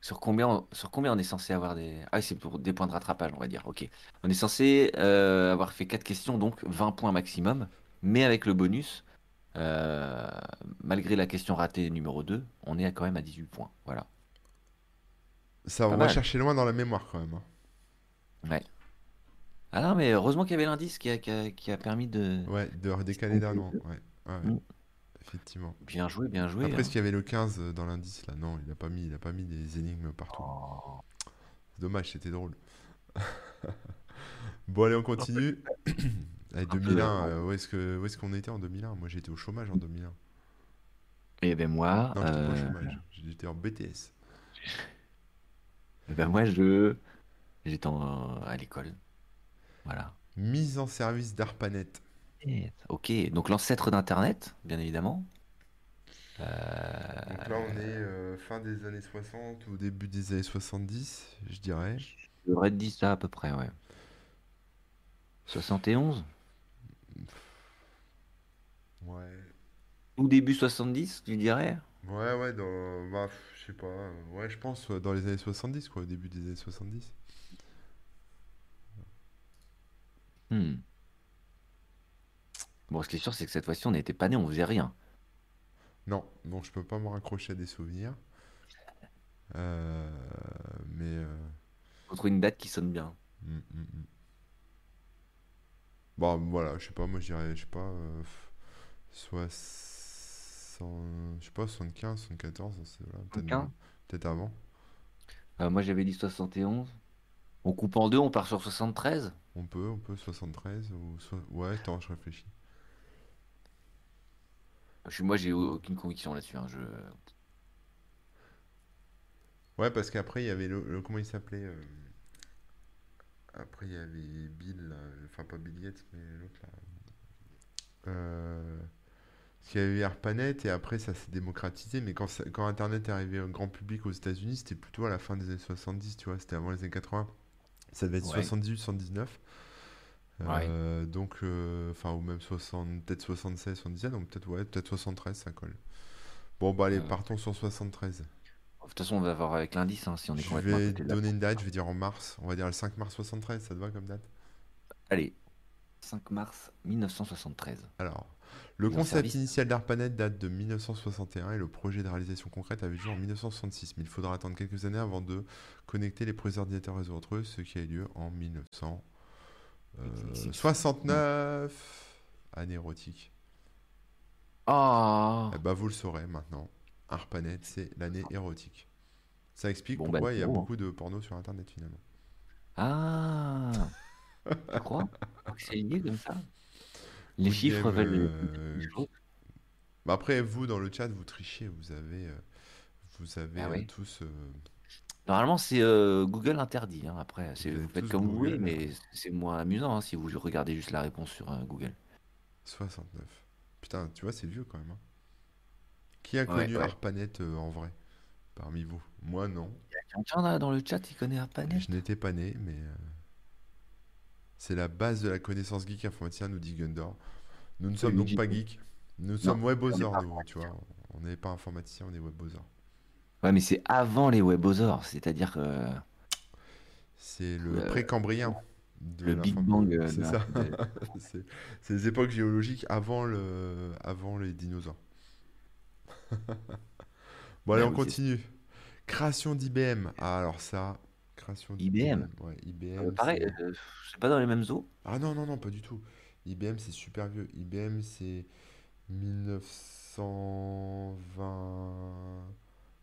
Sur combien, on, sur combien on est censé avoir des. Ah, c'est pour des points de rattrapage, on va dire. Ok. On est censé euh, avoir fait 4 questions, donc 20 points maximum. Mais avec le bonus, euh, malgré la question ratée numéro 2, on est quand même à 18 points. Voilà. Ça, va chercher loin dans la mémoire quand même. hein. Ouais. Ah non, mais heureusement qu'il y avait l'indice qui a, qui a- qui a permis de. Ouais, de redécaler d'un an. Ouais. Mm. Effectivement. Bien joué, bien joué. Après, hein. est-ce qu'il y avait le 15 dans l'indice là? Non, il a pas mis, il a pas mis des énigmes partout. Oh. Dommage, c'était drôle. [laughs] Bon, allez, on continue. [clears throat] Allez, peu, 2001, euh, où est-ce que, où est-ce qu'on était en 2001? Moi, j'étais au chômage en 2001. Et ben moi, Non, j'étais pas au euh, chômage. J'étais en BTS. eh ben moi je j'étais en- à l'école. Voilà. Mise en service d'ARPANET. Ok, donc l'ancêtre d'Internet, bien évidemment. Euh, Donc là, on est euh, fin des années 60 ou début des années 70, je dirais. te dire ça à peu près, ouais. 71 Ouais. ou début 70, tu dirais? Ouais, ouais, dans, bah, je sais pas. Ouais, je pense euh, dans les années 70, quoi, au début des années 70. Hmm. Bon, ce qui est sûr, c'est que cette fois-ci, on n'était pas nés, on faisait rien. Non, donc je peux pas me raccrocher à des souvenirs. Euh, mais euh, Faut trouver une date qui sonne bien. mm, mm, mm. Bon, voilà, je sais pas, moi je dirais, je sais pas, euh, pff, 60, je sais pas, 75, 74, dans ces là peut-être 75? peut-être avant. Euh, moi, j'avais dit 71. On coupe en deux, on part sur 73? On peut, on peut, 73 ou so- ouais, attends, je réfléchis. Je suis- moi, j'ai aucune conviction là-dessus. hein, Je... Ouais, parce qu'après il y avait le, le- comment il s'appelait euh, Après il y avait Bill, enfin pas Bill Gates, mais l'autre là. Euh, parce qu'il y avait eu ARPANET et après ça s'est démocratisé, mais quand, ça- quand Internet est arrivé au grand public aux États-Unis, c'était plutôt à la fin des années 70, tu vois, c'était avant les années 80. Ça devait être Ouais. 78, 79. Euh, donc, euh, enfin, ou même 60, peut-être 76, 77, donc peut-être ouais, peut-être 73, ça colle. Bon, bah allez, Euh, partons sur 73. De toute façon, on va voir avec l'indice hein, si on est Je complètement à vais donner une date, je vais dire en mars. On va dire le 5 mars 73, ça te va comme date? Allez, 5 mars 1973. Alors, le concept initial d'ARPANET date de 1961 et le projet de réalisation concrète avait jour en 1966. Mais il faudra attendre quelques années avant de connecter les premiers ordinateurs réseau entre eux, ce qui a eu lieu en 1969. Année érotique. Oh Eh bah, vous le saurez maintenant. ARPANET, c'est l'année érotique. Ça explique Bon, bah, pourquoi il y a hein. beaucoup de porno sur Internet finalement. Ah Tu crois? Que c'est lié comme ça Les chiffres veulent euh. Bah après, vous, dans le chat, vous trichez. Vous avez, euh, vous avez Ah euh, tous. euh, Normalement, c'est euh, Google interdit. hein, Après, c'est- Vous faites comme vous voulez, Google. mais c'est moins amusant hein, si vous regardez juste la réponse sur Google. 69. Putain, tu vois, c'est vieux quand même. hein. Qui a connu ouais. ARPANET euh, en vrai parmi vous? Moi, non. Quelqu'un là dans le chat, il connaît ARPANET Je n'étais pas né, mais euh, c'est la base de la connaissance geek informaticien, nous dit Gundor. Nous ne sommes donc pas geeks. Nous sommes webosers, pas nous, tu vois. On n'est pas informaticien, on est webosers. Ouais, mais c'est avant les webosaures, c'est-à-dire que C'est le Le- précambrien de le Big Bang. euh, C'est de- ça. [laughs] c'est les époques géologiques avant, le, avant les dinosaures. [laughs] Bon, allez, Ouais, on continue. Création d'IBM. Ah, alors ça, création IBM. Ouais, Euh, IBM. pareil, c'est- euh, c'est pas dans les mêmes eaux? Ah non, non, non, pas du tout. IBM, c'est super vieux. IBM, c'est 1920,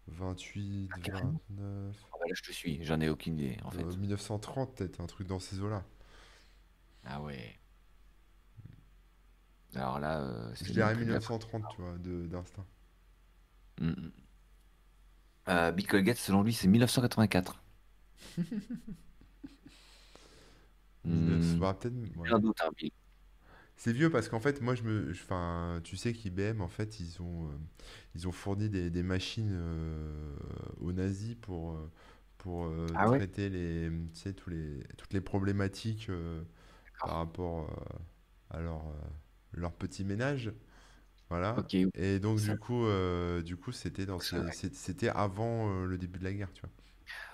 28, Ah, carrément. 29, Ah bah là, je te suis, j'en ai aucune idée en fait. euh, 1930, peut-être, un truc dans ces eaux-là. Ah ouais. Alors là, euh, Je c'est dirais plus de la- 1930, tu vois, de- d'instinct. Mm, mm. Euh, Colgate, selon lui, c'est 1984. Mille neuf- Hmm, [laughs] bah, ouais. hein. C'est vieux parce qu'en fait, moi, je me, enfin, tu sais qu'IBM, en fait, ils ont, euh, ils ont fourni des, des machines euh, aux nazis pour, euh, pour Ah ouais? traiter les, tu sais, tous les, toutes les problématiques par rapport à leur, leur petit ménage. Voilà. Et donc, du coup, euh, du coup, c'était dans c'était avant euh, le début de la guerre, tu vois.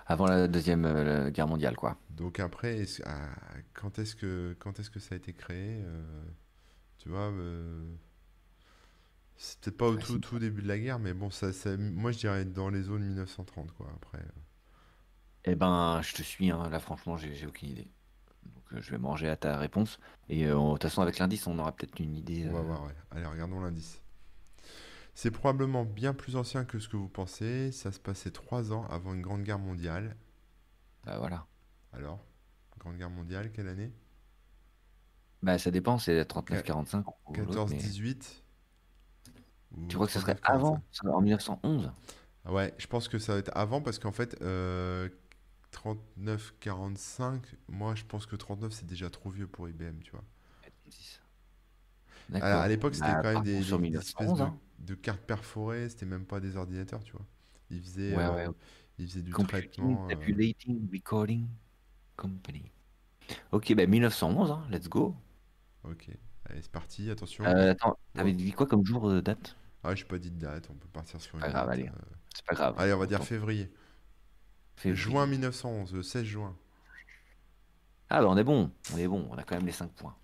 Avant la deuxième euh, guerre mondiale, quoi. Donc après, ah, quand est-ce que, quand est-ce que ça a été créé? tu vois, c'est peut-être pas au tout, début de la guerre, mais bon, ça, ça- moi je dirais dans les zones 1930, quoi. Après, Eh ben, je te suis, hein. Là, franchement, j'ai aucune idée. Je vais manger à ta réponse. Et euh, de toute façon, avec l'indice, on aura peut-être une idée. on va euh, voir, ouais. Allez, regardons l'indice. C'est probablement bien plus ancien que ce que vous pensez. Ça se passait trois ans avant une grande guerre mondiale. bah, voilà. Alors, grande guerre mondiale, quelle année? Bah, ça dépend, c'est Qua- 39-45 ou l'autre, mais 14-18 ou tu crois que ce serait 39-45? avant, en 1911? Ah Ouais, je pense que ça va être avant parce qu'en fait, euh, 39-45, moi je pense que 39 c'est déjà trop vieux pour IBM, tu vois. 36. Alors, à l'époque, c'était Bah, quand même des, sur des- des espèces 1911, de, hein. de cartes perforées, c'était même pas des ordinateurs, tu vois. Ils faisaient, Ouais, euh, ouais. ils faisaient du Computing, traitement. euh, Tabulating, Recording Company. Ok, bah 1911, hein, let's go. Ok, allez, c'est parti, attention. Euh, attends, t'avais dit quoi comme jour de date? Ah, j'ai pas dit de date, on peut partir sur Pas une grave, date. allez, euh. c'est pas grave. Allez, on va dire février. Juin 1911, le 16 juin. Ah bah on est bon, on est bon, on a quand même les 5 points.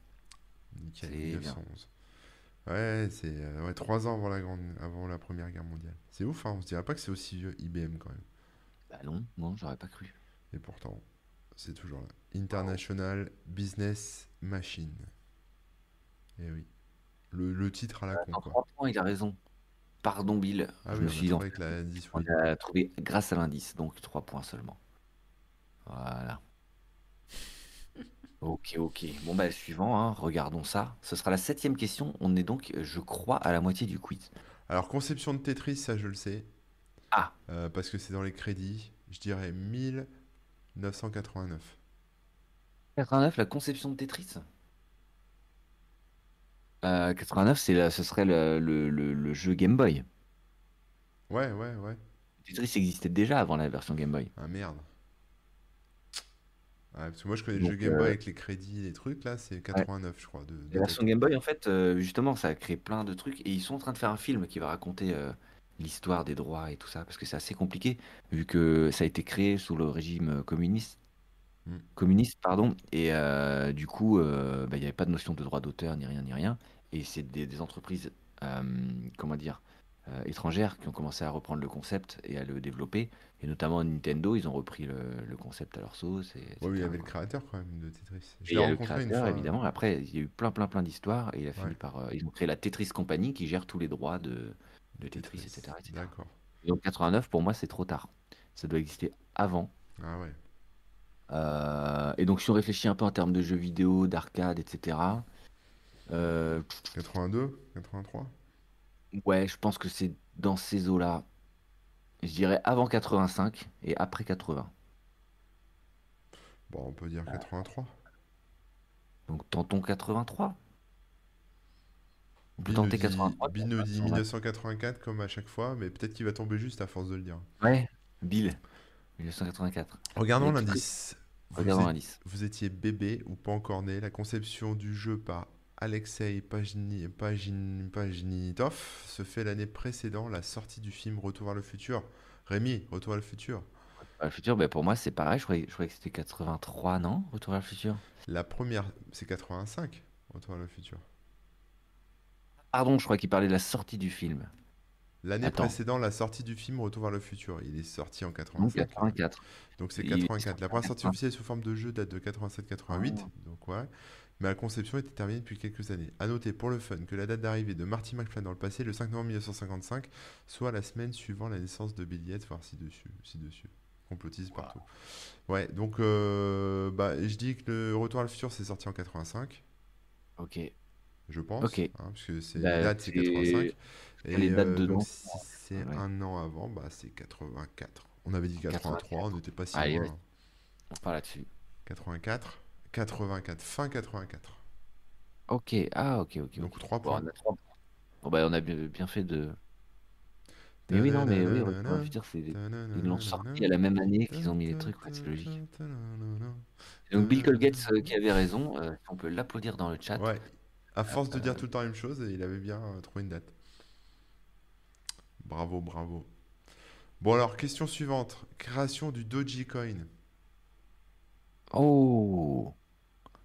Nickel, C'est bien. 1911. Ouais, c'est euh, ouais, trois ans avant la grande, avant la Première Guerre mondiale. C'est ouf, hein, on se dirait pas que c'est aussi vieux IBM quand même. Bah non, non, j'aurais pas cru. Et pourtant, c'est toujours là. International Business Machine. Et oui. Le, le titre à la con, quoi. 3 points, il a raison. Pardon Bill, Ah je oui, me on a suis trouvé en avec la 10, On oui. a trouvé grâce à l'indice, donc 3 points seulement. Voilà. [laughs] Ok, ok. Bon bah suivant, hein, regardons ça. Ce sera la septième question. On est donc, je crois, à la moitié du quiz. Alors, conception de Tetris, ça je le sais. Ah, euh, parce que c'est dans les crédits. Je dirais 1989. 89, la conception de Tetris? Euh, 89, c'est la- ce serait le, le- le- le jeu Game Boy. Ouais, ouais, ouais. Tetris existait déjà avant la version Game Boy. Ah merde. Parce que moi je connais le jeu Game Boy euh, avec les crédits et les trucs là, c'est 89 je crois de, de La version. Game Boy, en fait, euh, justement, ça a créé plein de trucs et ils sont en train de faire un film qui va raconter euh, l'histoire des droits et tout ça parce que c'est assez compliqué vu que ça a été créé sous le régime communiste, Hmm. communiste pardon, et euh, du coup, euh, bah, il n'y avait pas de notion de droit d'auteur ni rien ni rien et c'est des, des entreprises, euh, comment dire, euh, étrangères qui ont commencé à reprendre le concept et à le développer et notamment Nintendo, ils ont repris le, le concept à leur sauce et Ouais, il y avait le créateur quand même de Tetris. Je Et il l'ai y a le créateur, fois. évidemment. Après, il y a eu plein, plein, plein d'histoires. Et il a fini Ouais, par. euh, ils ont créé la Tetris Company qui gère tous les droits de, de Tetris, Tetris. etc., etc. D'accord. Et donc 89, pour moi, c'est trop tard. Ça doit exister avant. Ah ouais. Euh, et donc, si on réfléchit un peu en termes de jeux vidéo, d'arcade, etc., euh, 82, 83. ouais, je pense que c'est dans ces eaux-là. Je dirais avant 85 et après 80. Bon, on peut dire 83. Donc, tentons 83. On peut tenter dit, 83. Bill nous dit on a- 1984 comme à chaque fois, mais peut-être qu'il va tomber juste à force de le dire. Ouais, Bill, 1984. Regardons l'indice. Vous, Regardons êtes- l'indice. vous étiez bébé ou pas encore né. La conception du jeu par Alexei Pajni- Pajin- Pajnitov se fait l'année précédant la sortie du film Retour vers le futur. Rémi, Retour vers le futur. Retour le futur, ben pour moi, c'est pareil. Je croyais, je croyais que c'était 83, non? Retour vers le futur? La première, c'est 85, Retour vers le futur. Pardon, je crois qu'il parlait de la sortie du film. L'année précédant la sortie du film Retour vers le futur. Il est sorti en Donc 85. 84. Donc c'est Il est 84. sorti La première sortie 80. officielle sous forme de jeu date de 87-88. Ah. Donc ouais. Mais la conception était terminée depuis quelques années. À noter pour le fun que la date d'arrivée de Marty McFly dans le passé, le 5 novembre 1955, soit la semaine suivant la naissance de Bill Yates, voir ci-dessus. Ci-dessus. Complotiste partout. Ouais, donc euh, bah, je dis que le Retour à le futur c'est sorti en 85, Ok. je pense. Ok. hein, parce que c'est Bah, la date c'est c'est- 85. Que les dates euh, dedans, donc, si c'est ouais. un an avant, bah, c'est 84. On avait dit 83, on n'était pas si Allez, loin. On part là-dessus. 84, 84, fin 84. Ok, ah, ok, ok, Donc ok. 3 Bon, points. on a trois points. Bon, bah, on a bien fait de. Mais oui, non, mais oui, je veux dire, c'est... ils l'ont sorti à la même année qu'ils ont mis les trucs, ouais, c'est logique. Et donc, Bill Colgate euh, qui avait raison, euh, on peut l'applaudir dans le chat. Ouais, à force de Euh, dire tout le temps la même chose, il avait bien euh, trouvé une date. Bravo, bravo. Bon alors, question suivante. Création du Dogecoin. Oh!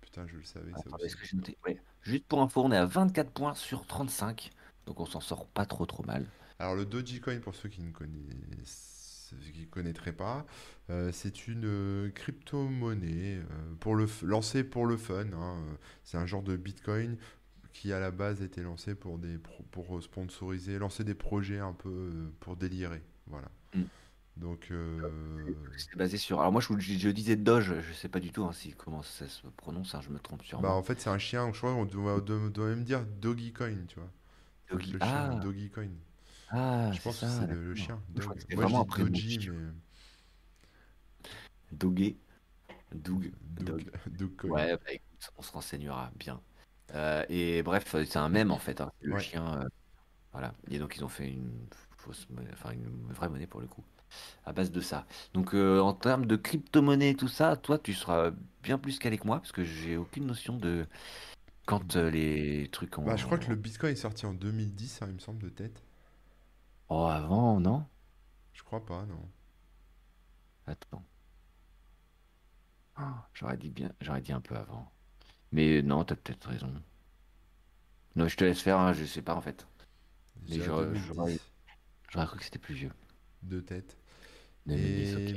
Putain, je le savais ça aussi. que? Ouais. Juste pour info, on est à 24 points sur 35. Donc on s'en sort pas trop trop mal. Alors le Dogecoin, pour ceux qui ne connaissent, qui connaîtraient pas, euh, c'est une euh, crypto-monnaie euh, pour le lancée pour le fun. hein. C'est un genre de Bitcoin qui à la base était lancé pour des pro- pour sponsoriser, lancer des projets un peu euh, pour délirer. Voilà. Mm. Donc euh, C'est basé sur. Alors moi je, je- je disais Doge, je sais pas du tout hein, si, comment ça se prononce, hein, je me trompe bah sûrement. en fait c'est un chien. Je crois qu'on doit, doit- doit même dire Dogecoin, tu vois. Dogi. Le chien Ah, Dogecoin. ah, Je pense que c'est le, chien. Je crois Dog. que c'était Moi je vraiment un dis Doji, chien. mais Doge, Doug. Ouais, bah écoute, on se renseignera bien. Euh, et bref, c'est un mème en fait, hein, le Ouais. chien. euh, voilà. Et donc ils ont fait une fausse monnaie, enfin une vraie monnaie pour le coup, à base de ça. Donc euh, en termes de crypto-monnaie et tout ça, toi tu seras bien plus calé que moi parce que j'ai aucune notion de quand euh, les trucs Bah, je crois que ont. le Bitcoin est sorti en 2010, hein, il me semble, de tête. Oh, avant, non? Je crois pas, non. Attends. Ah, j'aurais dit bien, j'aurais dit un peu avant. Mais non, t'as peut-être raison. Non, je te laisse faire, hein, je sais pas en fait. Mais j'aurais 2010, j'aurais- j'aurais cru que c'était plus vieux. de tête. 2010, Et, ok.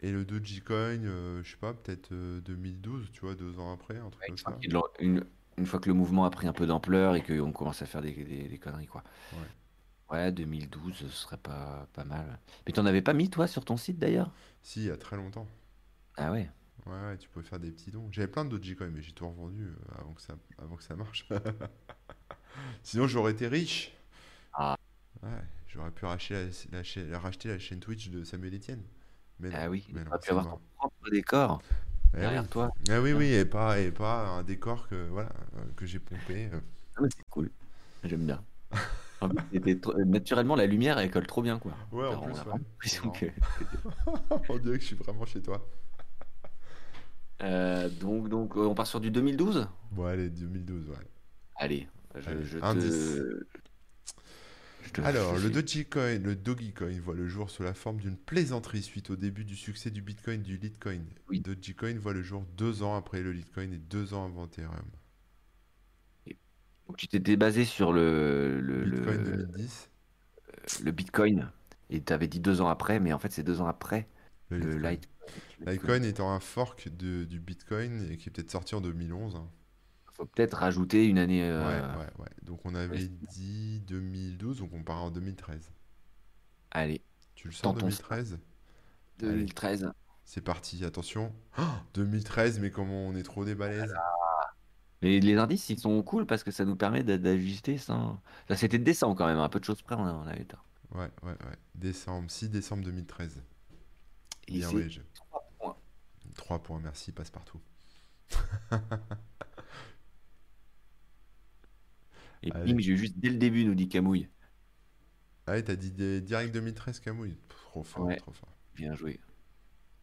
et le Dogecoin, euh, je sais pas, peut-être euh, 2012, tu vois, deux ans après, un truc Ouais, comme une fois ça. qu'il l'a- une, une fois que le mouvement a pris un peu d'ampleur et qu'on commence à faire des, des- des conneries, quoi. Ouais. Ouais, 2012, ce serait pas, pas mal. Mais t'en avais pas mis, toi, sur ton site d'ailleurs? Si, il y a très longtemps. Ah ouais. Ouais, ouais, tu pouvais faire des petits dons. J'avais plein de Dogecoin, mais j'ai tout revendu euh, avant que ça, avant que ça marche. [laughs] Sinon, j'aurais été riche. Ah, Ouais, j'aurais pu racheter la, la chaîne- racheter la chaîne Twitch de Samuel Etienne. Mais non, ah oui, mais non, pu avoir mort. ton propre décor Eh oui. derrière toi. Eh oui, oui, et pas, et pas un décor que, voilà, euh, que j'ai pompé. euh. Ah, c'est cool. J'aime bien. Naturellement, la lumière, elle colle trop bien, quoi. Ouais, en Alors, on plus, a ouais. que... [laughs] On dirait que je suis vraiment chez toi. Euh, donc, donc, euh, on part sur du 2012? Bon, allez, 2012, ouais. Allez, je, Allez, je indice. te... Alors, le Dogecoin, le Dogecoin voit le jour sous la forme d'une plaisanterie suite au début du succès du Bitcoin du Litecoin. Oui. Dogecoin voit le jour deux ans après le Litecoin et deux ans avant Ethereum. Donc, tu t'étais basé sur le, le, Bitcoin le, 2010, le Bitcoin et tu avais dit deux ans après, mais en fait, c'est deux ans après le le Litecoin. Lite- Litecoin étant un fork de- du Bitcoin et qui est peut-être sorti en 2011. hein. Faut peut-être rajouter une année. Ouais, euh, ouais, ouais. Donc on avait dit 2012, donc on part en 2013. Allez, Tu le sens Tentons ça. 2013? 2013. C'est parti, attention. Oh, 2013, mais comment on est trop des balèzes. Mais les indices, ils sont cool parce que ça nous permet d'a- d'ajuster ça. Là, c'était décent quand même, un peu de choses près, on, avait tort. Ouais, ouais, ouais. Décembre, 6 décembre 2013. Et Bien, ouais, je- 3 pour merci passe-partout. Et bim, j'ai juste dès le début, nous dit Camouille. Ah ouais, t'as dit des... direct 2013 Camouille. Trop fort, trop fort. Bien joué.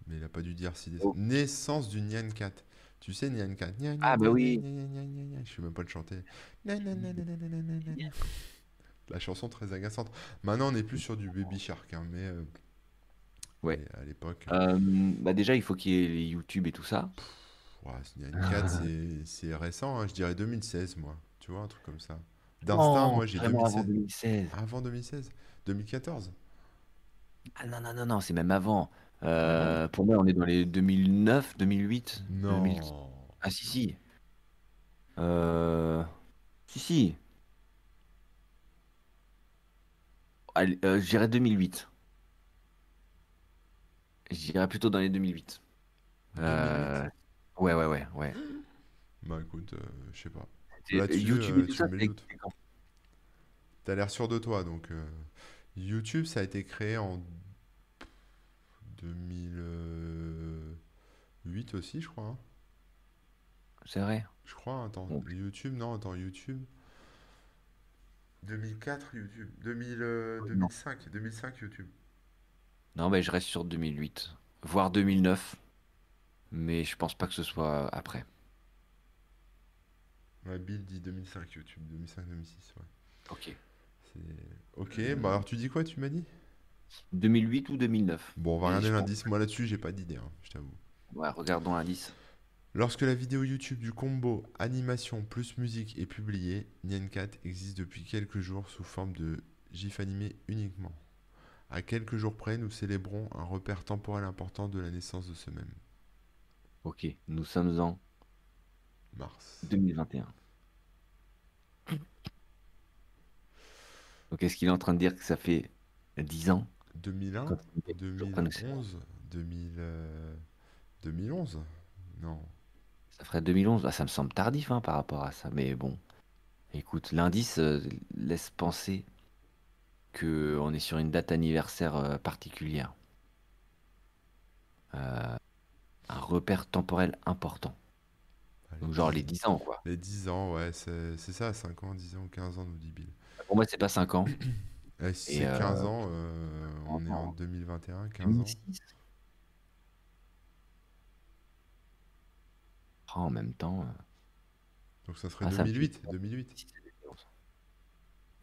Mais il a pas dû dire si. Des... Naissance du Nyan 4. Tu sais, Nyan 4. Nyan, ah, bah oui. Je sais même pas le chanter. La chanson très agaçante. Maintenant, on n'est plus sur du Baby Shark, mais. Ouais. à l'époque. Euh, bah déjà, il faut qu'il y ait les YouTube et tout ça. Ouais, [laughs] c'est- c'est récent, hein, je dirais 2016, moi. Tu vois, un truc comme ça. D'instinct, Non, moi, j'ai vraiment avant 2016. 2016. Avant 2016 2014 Ah non, non, non, non, c'est même avant. Euh, pour moi, on est dans les 2009, 2008. Non. 2000. Ah si, si. Euh... Si, si. Allez, euh, je dirais 2008. Je dirais plutôt dans les 2008. Euh, Ouais, ouais, ouais, ouais. Bah écoute, euh, je sais pas. Et- Là-dessus, YouTube euh, et tout tu ça, mets T'as l'air sûr de toi, donc euh, YouTube, ça a été créé en 2008 aussi, je crois. hein. C'est vrai. Je crois, attends, Bon. YouTube, non, attends, YouTube. 2004 YouTube, 2000, euh, Non. 2005, 2005 YouTube. Non, mais je reste sur 2008, voire 2009. Mais je pense pas que ce soit après. Ouais, Bill dit 2005 YouTube, 2005-2006, ouais. Ok. Ok, bah alors tu dis quoi, tu m'as dit? 2008 ou 2009? Bon, on va regarder l'indice. Moi là-dessus, j'ai pas d'idée, hein, je t'avoue. Ouais, regardons l'indice. Lorsque la vidéo YouTube du combo animation plus musique est publiée, Nyan4 existe depuis quelques jours sous forme de GIF animé uniquement. À quelques jours près, nous célébrons un repère temporel important de la naissance de ce même Ok, nous sommes en mars. 2021. Donc est-ce qu'il est en train de dire que ça fait 10 ans 2001, quand il est toujours pas nous célébrer 2011, 2000, euh, 2011? Non. Ça ferait 2011. Ah, ça me semble tardif hein, par rapport à ça. Mais bon, écoute, l'indice euh, laisse penser que on est sur une date anniversaire euh, particulière. Euh, un repère temporel important. Allez, Donc genre 10 les 10 ans, quoi. les 10 ans, ouais, c'est c'est ça, 5 ans, 10 ans, 15 ans, nous dit Bill. Pour moi, c'est pas 5 ans. [coughs] Eh, si Et, c'est euh, 15 ans, euh, on est en en- 2021, 15 ans. 2006. Ah, en même temps, euh, Donc ça serait Ah, ça me fait 2008, peur. 2008.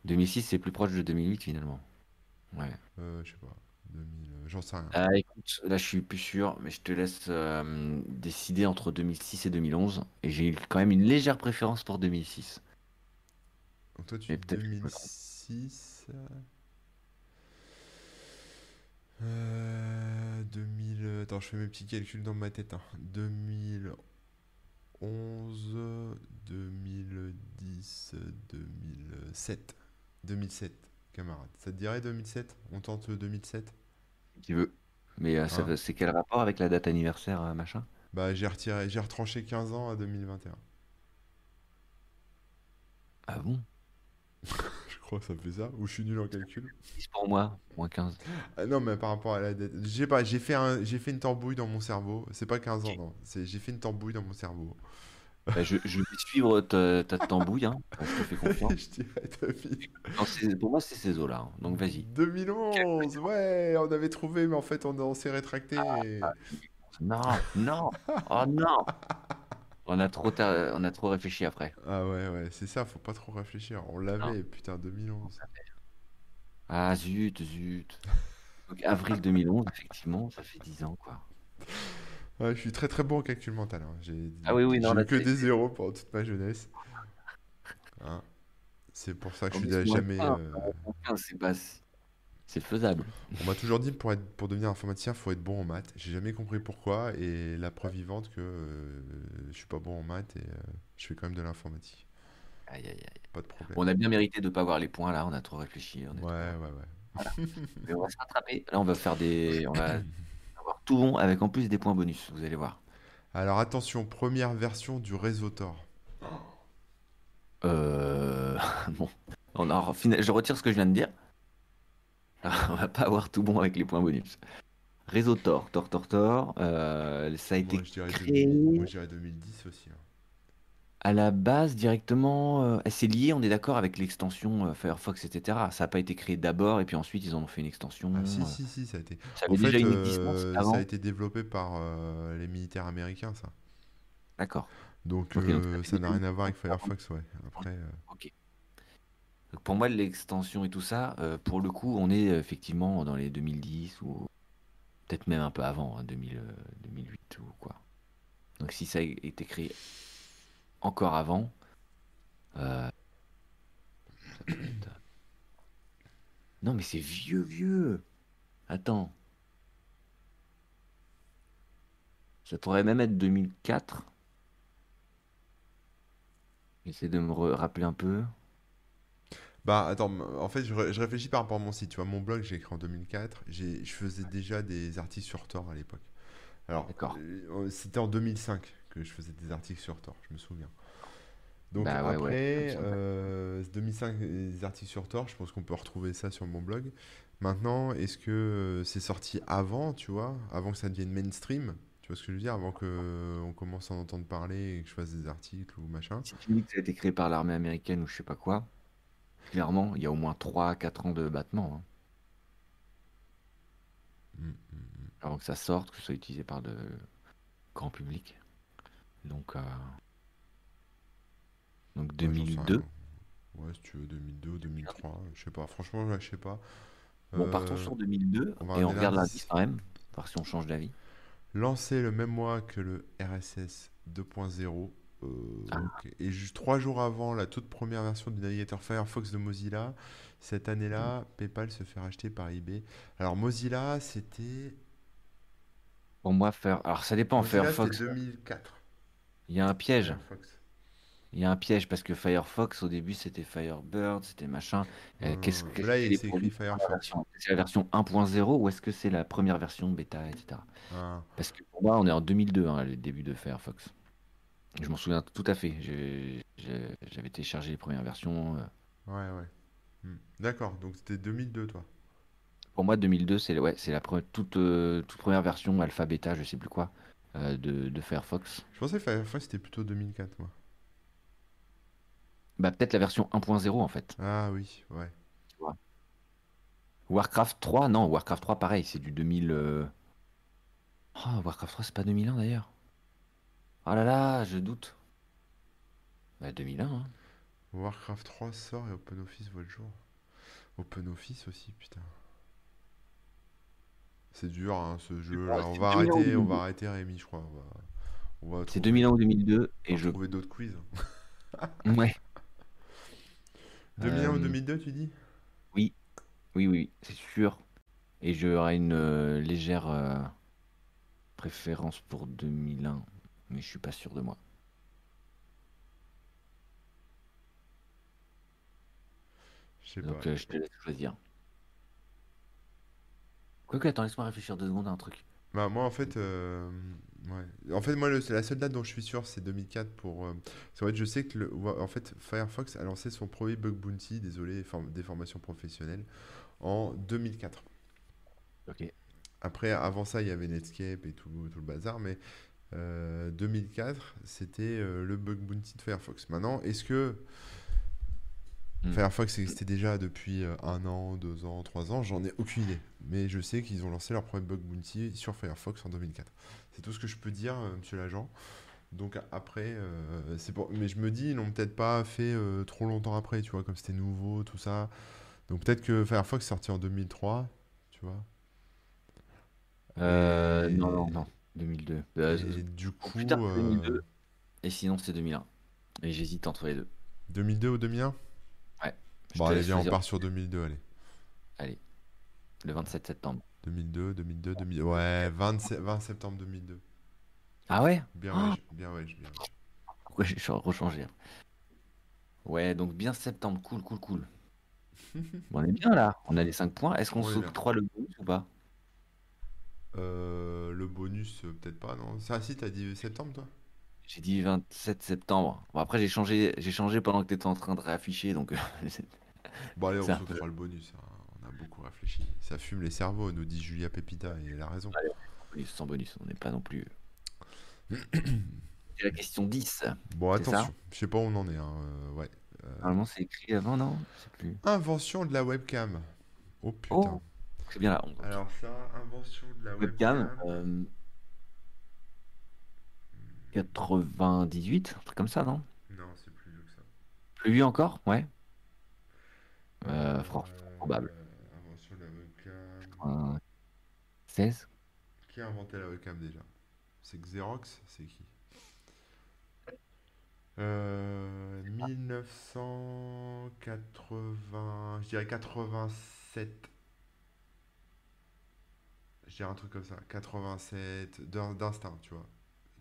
2006, c'est plus proche de 2008 finalement. Ouais. Euh, je sais pas, 2000, euh, j'en sais rien. Ah, écoute, là je suis plus sûr, mais je te laisse euh, décider entre 2006 et 2011. Et j'ai quand même une légère préférence pour 2006. Donc toi tu mais dis peut-être que je me trompe. 2006. Euh, 2000. euh, Attends, je fais mes petits calculs dans ma tête. hein. 2011, 2010, 2007. 2007, camarade. Ça te dirait 2007? On tente le 2007? Si tu veux. Mais euh, ça Hein c'est quel rapport avec la date anniversaire, euh, machin? Bah j'ai retiré, j'ai retranché 15 ans à 2021. Ah bon? [laughs] Je crois que ça fait ça. Ou je suis nul en calcul. 10 pour moi, moins 15. Ah non, mais par rapport à la dette. J'ai pas, j'ai fait un, j'ai fait une tambouille dans mon cerveau. C'est pas 15 ans, non. C'est, j'ai fait une tambouille dans mon cerveau. Bah, je, je vais suivre ta, ta tambouille, hein. Je te fais confiance. [laughs] je dirais 2000. Non, c'est- pour moi, c'est ces eaux-là. hein. Donc vas-y. 2011, ouais, on avait trouvé, mais en fait, on, on s'est rétracté. et- Non, non, oh non! On a trop, ta- on a trop réfléchi après. Ah ouais, ouais, c'est ça, faut pas trop réfléchir. On l'avait, putain, 2011. Ah zut, zut. Donc avril 2011, effectivement, ça fait 10 ans, quoi. Ouais, je suis très très bon en calcul mental. hein. J'ai, Ah oui, oui, non, j'ai là, eu que c'est- des zéros pendant toute ma jeunesse. Hein. C'est pour ça que je suis jamais. euh, 15, C'est pas... C'est faisable. On m'a toujours dit pour être, pour devenir informaticien, faut être bon en maths. J'ai jamais compris pourquoi et la preuve vivante que euh, je suis pas bon en maths et euh, je fais quand même de l'informatique. Aïe, aïe, aïe. Pas de problème. On a bien mérité de pas avoir les points là, on a trop réfléchi. on est Ouais, ouais, ouais. Mais on va se rattraper. Là, on va faire des. On va [laughs] tout bon avec en plus des points bonus, vous allez voir. Alors attention, première version du réseau Tor. Euh... [laughs] Bon. On a... Je retire ce que je viens de dire. [laughs] on va pas avoir tout bon avec les points bonus. Réseau Tor, Tor, Tor, Tor. euh, ça a été Moi je dirais, créé 2000 moi, je dirais 2010 aussi. hein. À la base directement. euh, C'est lié, on est d'accord, avec l'extension euh, Firefox, etc. Ça n'a pas été créé d'abord et puis ensuite ils en ont fait une extension. Ah si, euh, si, si, ça a été. Ça En avait déjà fait, une euh, existence ça avant. a été développé par euh, les militaires américains, ça. D'accord. Donc, euh, ça fait n'a rien à voir avec Firefox, ouais. Après, euh, Ok. Donc pour moi, l'extension et tout ça, euh, pour le coup, on est euh, effectivement dans les 2010 ou peut-être même un peu avant, hein, 2000, euh, 2008 ou quoi. Donc si ça a été créé encore avant, euh, Non mais c'est vieux, vieux. Attends. Ça pourrait même être 2004. J'essaie de me rappeler un peu. Bah attends, en fait je, ré- je réfléchis par rapport à mon site, tu vois, mon blog j'ai écrit en 2004, j'ai, je faisais déjà des articles sur Tor à l'époque. Alors, D'accord. euh, c'était en 2005 que je faisais des articles sur Tor, je me souviens. Donc Bah ouais, ouais, après, ça me semble. euh, 2005, les articles sur Tor, je pense qu'on peut retrouver ça sur mon blog. Maintenant, est-ce que euh, c'est sorti avant, tu vois, avant que ça devienne mainstream, Tu vois ce que je veux dire? Avant que on commence à en entendre parler et que je fasse des articles ou machin. Si tu dis que ça a été créé par l'armée américaine ou je sais pas quoi, clairement, il y a au moins 3-4 ans de battement. hein, Mm, mm, mm. avant que ça sorte, que ce soit utilisé par le grand public. Donc, euh, donc Ouais, j'en sais 2002. rien. Ouais, si tu veux, 2002 ou 2003, je sais pas. Franchement, là, je sais pas. Bon, partons Euh, sur 2002 on va et on regarde l'indice. quand même, voir si on change d'avis. Lancé le même mois que le RSS 2.0. euh, Ah. Et juste trois jours avant la toute première version du navigateur Firefox de Mozilla, cette année-là, PayPal se fait racheter par eBay. Alors Mozilla, c'était Pour moi, faire. Alors, ça dépend. Mozilla, Firefox, c'était 2004. Il y a un piège. Firefox. Il y a un piège parce que Firefox, au début, c'était Firebird, c'était machin. Euh, qu'est-ce qu'est-ce là, que il écrit Firefox. C'est la version 1.0 ou est-ce que c'est la première version bêta, etc. Ah, Parce que pour moi, on est en 2002, hein, le début de Firefox. Je m'en souviens tout à fait. J'avais téléchargé les premières versions. euh. ouais, ouais. Hmm. D'accord, donc c'était 2002, toi. Pour moi, 2002, c'est ouais, la pre- toute, euh, toute première version alpha, bêta, je sais plus quoi, euh, de, de Firefox. Je pensais que Firefox, c'était plutôt 2004, moi. Bah, peut-être la version 1.0 en fait. Ah oui, ouais. Warcraft 3, non, Warcraft 3, pareil, c'est du 2000. euh, Oh, Warcraft 3, c'est pas 2001 d'ailleurs. Oh là là, je doute. Bah, 2001, hein. Warcraft 3 sort et OpenOffice voit le jour. OpenOffice aussi, putain. C'est dur, hein, ce jeu là. On va 2000 ans ou arrêter, on 2002. va arrêter Rémi, je crois. On va, on va C'est trouver, 2001 ou 2002, on et va je. trouver d'autres quiz. [laughs] Ouais. 2001 ou Euh, 2002, tu dis? Oui, oui, oui, c'est sûr. Et j'aurais une euh, légère euh, préférence pour 2001, mais je suis pas sûr de moi. Je sais pas. Donc euh, je te laisse choisir. Quoique, attends, laisse-moi réfléchir deux secondes à un truc. Bah, moi, en fait, euh, ouais. En fait, moi, le- la seule date dont je suis sûr, c'est 2004 pour. euh, je sais que le, en fait, Firefox a lancé son premier bug bounty, désolé, des formations professionnelles, en 2004. Ok. Après, avant ça, il y avait Netscape et tout, tout le bazar, mais euh, 2004, c'était euh, le bug bounty de Firefox. Maintenant, est-ce que Hmm. Firefox existait déjà depuis un an, deux ans, trois ans? J'en ai aucune idée. Mais je sais qu'ils ont lancé leur premier bug bounty sur Firefox en 2004. C'est tout ce que je peux dire, euh, monsieur l'agent. Donc après, euh, c'est pour... mais je me dis, ils n'ont peut-être pas fait euh, trop longtemps après, tu vois, comme c'était nouveau, tout ça. Donc peut-être que Firefox est sorti en 2003, tu vois. Euh, Et, non, non, non, 2002. Euh, et du au coup, plus tard, c'est euh, 2002. Et sinon, c'est 2001. Et j'hésite entre les deux. 2002 ou 2001? Ouais. Bon, allez, viens, on part sur 2002, allez. Allez, le 27 septembre. 2002, 2002, 2002. Ouais, 27 20 septembre 2002. Ah ouais? Bien Oh, ouais, bien ouais, bien ouais. pourquoi j'ai rechangé? Ouais, donc bien septembre. Cool, cool, cool. [laughs] Bon, on est bien là. On a les 5 points. Est-ce qu'on s'octroie le bonus ou pas? Euh, le bonus, euh, peut-être pas, non? Ça, si, t'as dit septembre, toi? J'ai dit 27 septembre. Bon, après, j'ai changé, j'ai changé pendant que tu étais en train de réafficher. Donc, [laughs] Bon, allez, on un peu. s'octroie le bonus. hein. On a beaucoup réfléchi. Ça fume les cerveaux, nous dit Julia Pepita, et elle a raison. Allez, bonus, sans bonus. On n'est pas non plus. [clears throat] C'est la question 10. Bon, attention, je sais pas où on en est, hein, euh, ouais. Euh, Normalement, c'est écrit avant, non? Plus. invention de la webcam. Oh putain. Oh, c'est bien là. On- Alors ça, invention de la Webcam, webcam. euh, 98, un truc comme ça, non? Non, c'est plus vieux que ça. Plus vieux encore? Ouais. Euh, probable. Invention de la webcam. Euh, 16? Qui a inventé la webcam déjà? C'est Xerox? C'est qui? Euh, 1980, je dirais 87. Je dirais un truc comme ça, 87, d'in- d'instinct, tu vois.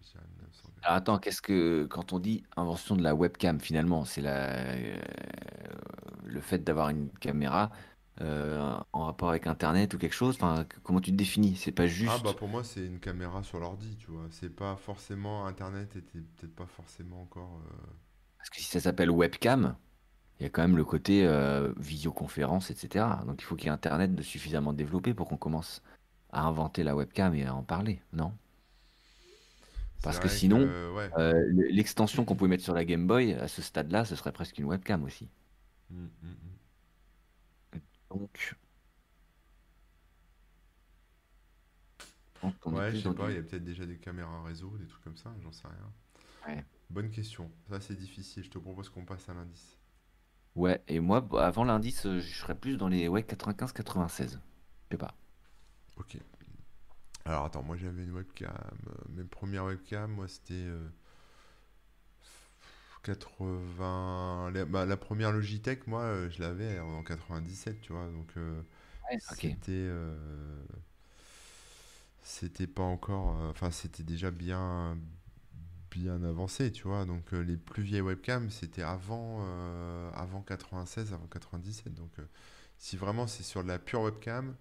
1980. Alors attends, qu'est-ce que quand on dit invention de la webcam, finalement, c'est la euh, le fait d'avoir une caméra euh, en rapport avec Internet ou quelque chose. Enfin, comment tu te définis? C'est pas Ah bah juste pour moi c'est une caméra sur l'ordi, tu vois. C'est pas forcément, Internet était peut-être pas forcément encore... euh, parce que si ça s'appelle webcam, il y a quand même le côté euh, visioconférence, etc. Donc il faut qu'il y ait Internet de suffisamment développé pour qu'on commence à inventer la webcam et à en parler, non? Parce que vrai sinon, que, ouais. euh, l- l'extension qu'on pouvait mettre sur la Game Boy, à ce stade-là, ce serait presque une webcam aussi. Mm, mm, mm. Donc, Ouais, je sais pas, il y a peut-être déjà des caméras réseau, des trucs comme ça, j'en sais rien. Ouais. Bonne question. Ça, c'est difficile. Je te propose qu'on passe à l'indice. Ouais, et moi, b- avant l'indice, euh, je serais plus dans les ouais, 95-96. Je sais pas. Ok. Alors, attends, moi j'avais une webcam. euh, Mes premières webcams, moi c'était euh, 80. La, bah, la première Logitech, moi, euh, je l'avais en 97, tu vois. Donc, euh, Ouais, c'était. euh, C'était pas encore. Enfin, c'était déjà bien. Bien avancé, tu vois. Donc, les plus vieilles webcams, c'était avant, avant 96, avant 97. Donc, si vraiment c'est sur de la pure webcam.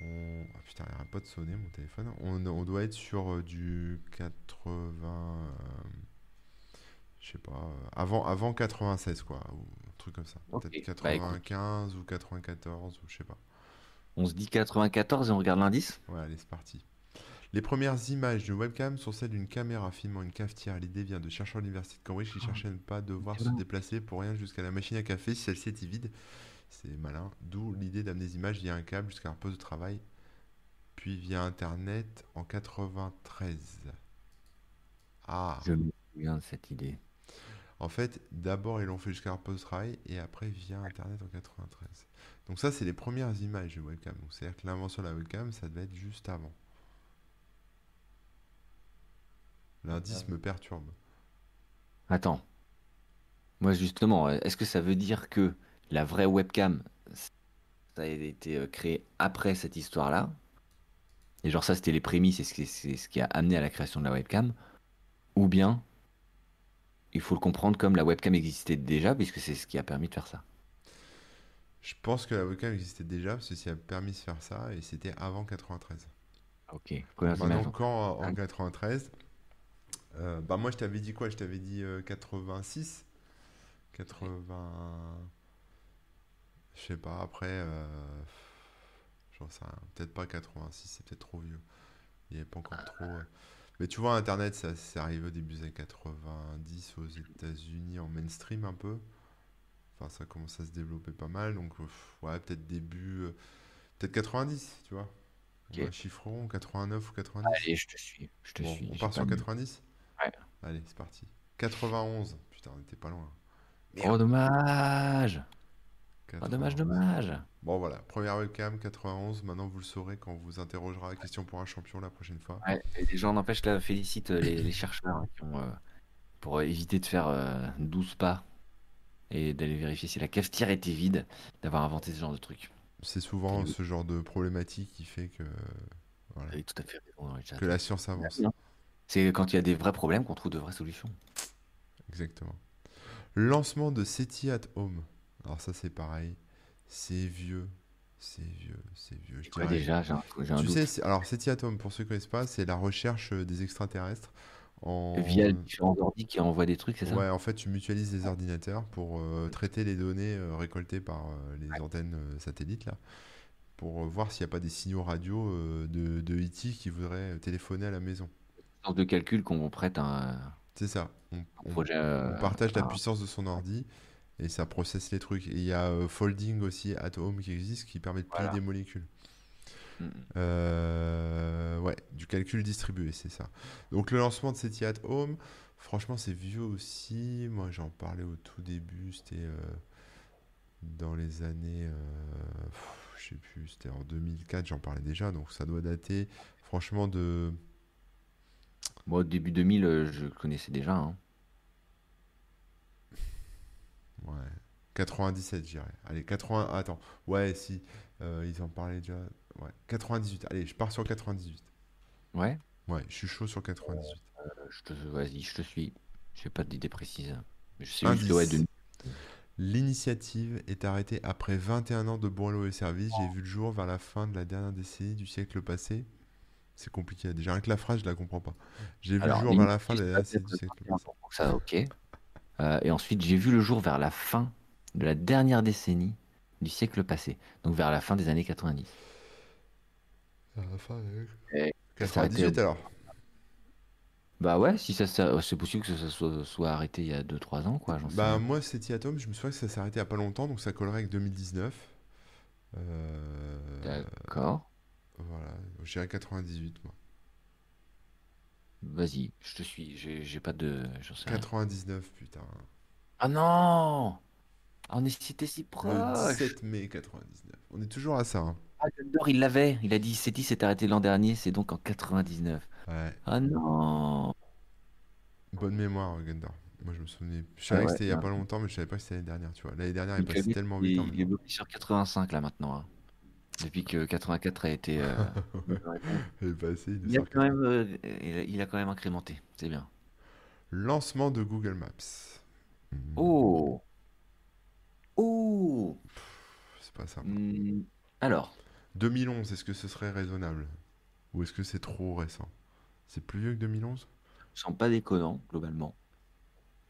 On... Ah putain, il arrête pas de sonner mon téléphone. On, on doit être sur du 80. Je sais pas. euh, avant, avant 96, quoi. Ou un truc comme ça. Peut-être bah, écoute. 95 ou 94, ou je sais pas. On se dit 94 et on regarde l'indice? Ouais, allez, c'est parti. Les premières images d'une webcam sont celles d'une caméra filmant une cafetière. L'idée vient de chercheurs de l'université de Cambridge qui Ah. cherchaient à ne pas devoir se déplacer pour rien jusqu'à la machine à café si celle-ci était vide. C'est malin. D'où l'idée d'amener des images via un câble jusqu'à leur poste de travail, puis via Internet en 93. Ah, Je me souviens de cette idée. En fait, d'abord ils l'ont fait jusqu'à travail et après via Internet en 93. Donc ça, c'est les premières images de webcam. Donc c'est-à-dire que l'invention de la webcam, ça devait être juste avant. L'indice me perturbe. Attends. Moi, justement, est-ce que ça veut dire que la vraie webcam, ça a été euh, créé après cette histoire-là? Et genre ça, c'était les prémices et c'est ce qui a amené à la création de la webcam? Ou bien, il faut le comprendre comme la webcam existait déjà, puisque c'est ce qui a permis de faire ça. Je pense que la webcam existait déjà, parce que ça a permis de faire ça, et c'était avant 93. Ok. Maintenant, quand en Ah. 93, euh, bah moi je t'avais dit quoi? Je t'avais dit euh, 86, 80, je sais pas, après, euh, j'en sais rien, peut-être pas 86, c'est peut-être trop vieux. Il n'y avait pas encore trop. Mais tu vois, Internet, ça c'est arrivé au début des années 90 aux États-Unis en mainstream un peu. Enfin, ça commence à se développer pas mal, donc ouais, peut-être début, euh, peut-être 90, tu vois. Ok. On va chiffrer rond, 89 ou 90. Allez, je te suis. Je te Bon, suis. on part sur de- 90? Ouais. Allez, c'est parti. 91. Putain, on était pas loin. Oh, dommage. 91. dommage, dommage. Bon, voilà. Première webcam, 91. Maintenant, vous le saurez quand on vous interrogera. Question pour un champion la prochaine fois. Ouais, et les gens n'empêche là, félicite euh, les, les chercheurs hein, qui ont, euh, pour euh, éviter de faire euh, 12 pas et d'aller vérifier si la cafetière était vide, d'avoir inventé ce genre de truc. C'est souvent ce genre de problématique qui fait que, voilà, tout à fait raison que la science avance. Hein. C'est quand il y a des vrais problèmes qu'on trouve de vraies solutions. Exactement. Lancement de SETI at Home. Alors, ça, c'est pareil. C'est vieux. C'est vieux. C'est vieux. Je dirais. déjà, j'ai un, j'ai un Tu doute. sais, alors SETI at Home, pour ceux qui ne connaissent pas, c'est la recherche euh, des extraterrestres en. Via différents ordi qui envoient des trucs, c'est ça? Ouais, en fait, tu mutualises les ordinateurs pour euh, traiter les données euh, récoltées par euh, les antennes satellites, là, pour voir s'il n'y a pas des signaux radio de, de E.T. qui voudraient téléphoner à la maison. Une sorte de calcul qu'on prête à un, C'est ça. On, un on- projet. on partage la puissance de son ordi et ça processe les trucs. Et il y a euh, Folding aussi at home qui existe qui permet de plier Voilà. des molécules. Mm. Euh, ouais, du calcul distribué, c'est ça. Donc le lancement de SETI at Home, franchement c'est vieux aussi. Moi j'en parlais au tout début, c'était euh, dans les années, euh, pff, je sais plus, c'était en 2004, j'en parlais déjà, donc ça doit dater franchement de... Moi, au début 2000, euh, je connaissais déjà. hein. Ouais, 97 je dirais. Allez, 80, attends, ouais si, euh, ils en parlaient déjà. Ouais, 98, allez, je pars sur 98. Ouais, Ouais, je suis chaud sur 98. euh, je te, vas-y, je te suis. Je n'ai pas d'idée précise. Je sais juste de... L'initiative est arrêtée après 21 ans de bon lot et service. J'ai vu le jour vers la fin de la dernière décennie du siècle passé. C'est compliqué. Déjà, rien que la phrase, je la comprends pas. J'ai vu le jour vers la fin de la dernière décennie du siècle passé. Ça, ok. Euh, et ensuite, j'ai vu le jour vers la fin de la dernière décennie du siècle passé. Donc vers la fin des années 90. Vers la fin, euh, Et ça s'arrêtait 98 au- alors. Bah ouais, si ça, ça- c'est possible que ça soit, soit arrêté il y a deux trois ans, quoi, Bah moi, Setiatom, je me souviens que ça s'est arrêté il y a pas longtemps, donc ça collerait avec 2019. Euh, D'accord. Voilà, je dirais 98, moi. Vas-y, je te suis. J'ai pas de. J'en sais rien. 99, putain. Ah non! Ah, On est c'était si Le proche! 17 mai 99. On est toujours à ça, hein. Ah, Dumbledore, il l'avait. Il a dit Seti s'est arrêté l'an dernier, c'est donc en 99. Ouais, Ah non! bonne mémoire, Gundor. Moi, je me souvenais. Je Ah savais que c'était il y a pas longtemps, mais je savais pas que c'était l'année dernière, tu vois. L'année dernière, il lui, tellement il, vite il même est temps. bloqué sur 85 là maintenant. hein. Depuis que 84 a été. euh, [laughs] il Il a quand même, euh, il a, il a quand même incrémenté. C'est bien. Lancement de Google Maps. Hmm, Oh! Oh! c'est pas sympa. Hmm, Alors, 2011, est-ce que ce serait raisonnable? Ou est-ce que c'est trop récent? C'est plus vieux que 2011? je sens pas déconnant, globalement.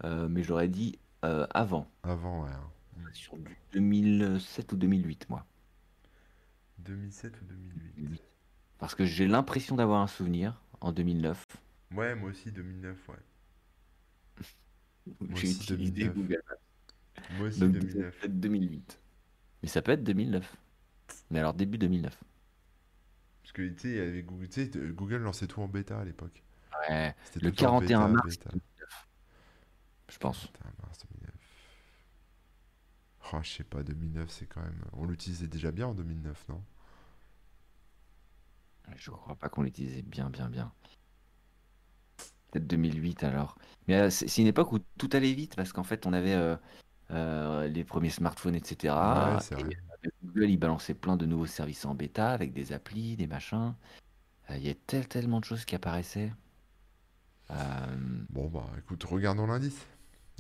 Euh, mais j'aurais dit euh, avant. Avant, ouais. hein. Sur du 2007 ou 2008, moi. 2007 ou 2008? 2008. Parce que j'ai l'impression d'avoir un souvenir en 2009 Ouais, moi aussi 2009, ouais. Moi j'ai aussi utilisé 2009. Google Maps. Moi aussi Donc 2009. peut-être 2008. Mais ça peut être 2009. Mais alors début 2009. Parce que tu sais, Google, tu sais, Google lançait tout en bêta à l'époque. Ouais, C'était le tout en 41 bêta, mars bêta. 2009, je pense. Putain, mars 2009. Oh, je sais pas, 2009, c'est quand même. On l'utilisait déjà bien en 2009, non? Je crois pas qu'on l'utilisait bien, bien, bien. Peut-être 2008 alors. Mais euh, c'est une époque où tout allait vite parce qu'en fait on avait euh, euh, les premiers smartphones, etc. Ouais, c'est Et vrai. Google il balançait plein de nouveaux services en bêta avec des applis, des machins. Il y a tel, tellement de choses qui apparaissaient. Bon, bah écoute, regardons l'indice.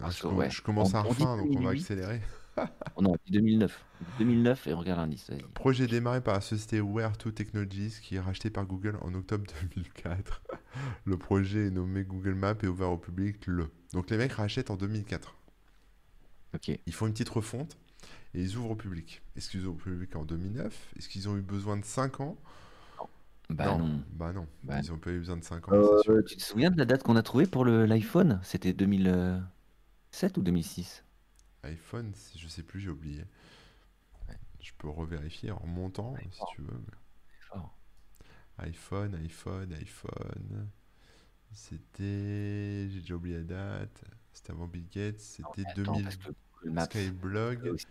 Ah, parce je, ouais, commence on, à refaim, donc on va 2008. accélérer. Oh non, on dit 2009. 2009 et on regarde l'indice. Projet démarré par la société Where2 Technologies qui est racheté par Google en octobre 2004. [laughs] Le projet est nommé Google Maps et ouvert au public le. Donc les mecs rachètent en 2004. Ok. Ils font une petite refonte et ils ouvrent au public. Est-ce qu'ils ouvrent au public en 2009? Est-ce qu'ils ont eu besoin de 5 ans? Bah Non, non. bah non. Bah Ils ont pas eu besoin de 5 ans, sûr. Euh, tu te souviens de la date qu'on a trouvée pour l'iPhone? C'était 2007 ou 2006? iPhone, je sais plus, j'ai oublié. Ouais, Je peux revérifier en remontant si tu veux. iPhone, iPhone, iPhone. C'était. J'ai déjà oublié la date. C'était avant Bill Gates. C'était mais attends, 2000. parce que Google Maps, c'est Skyblog. aussi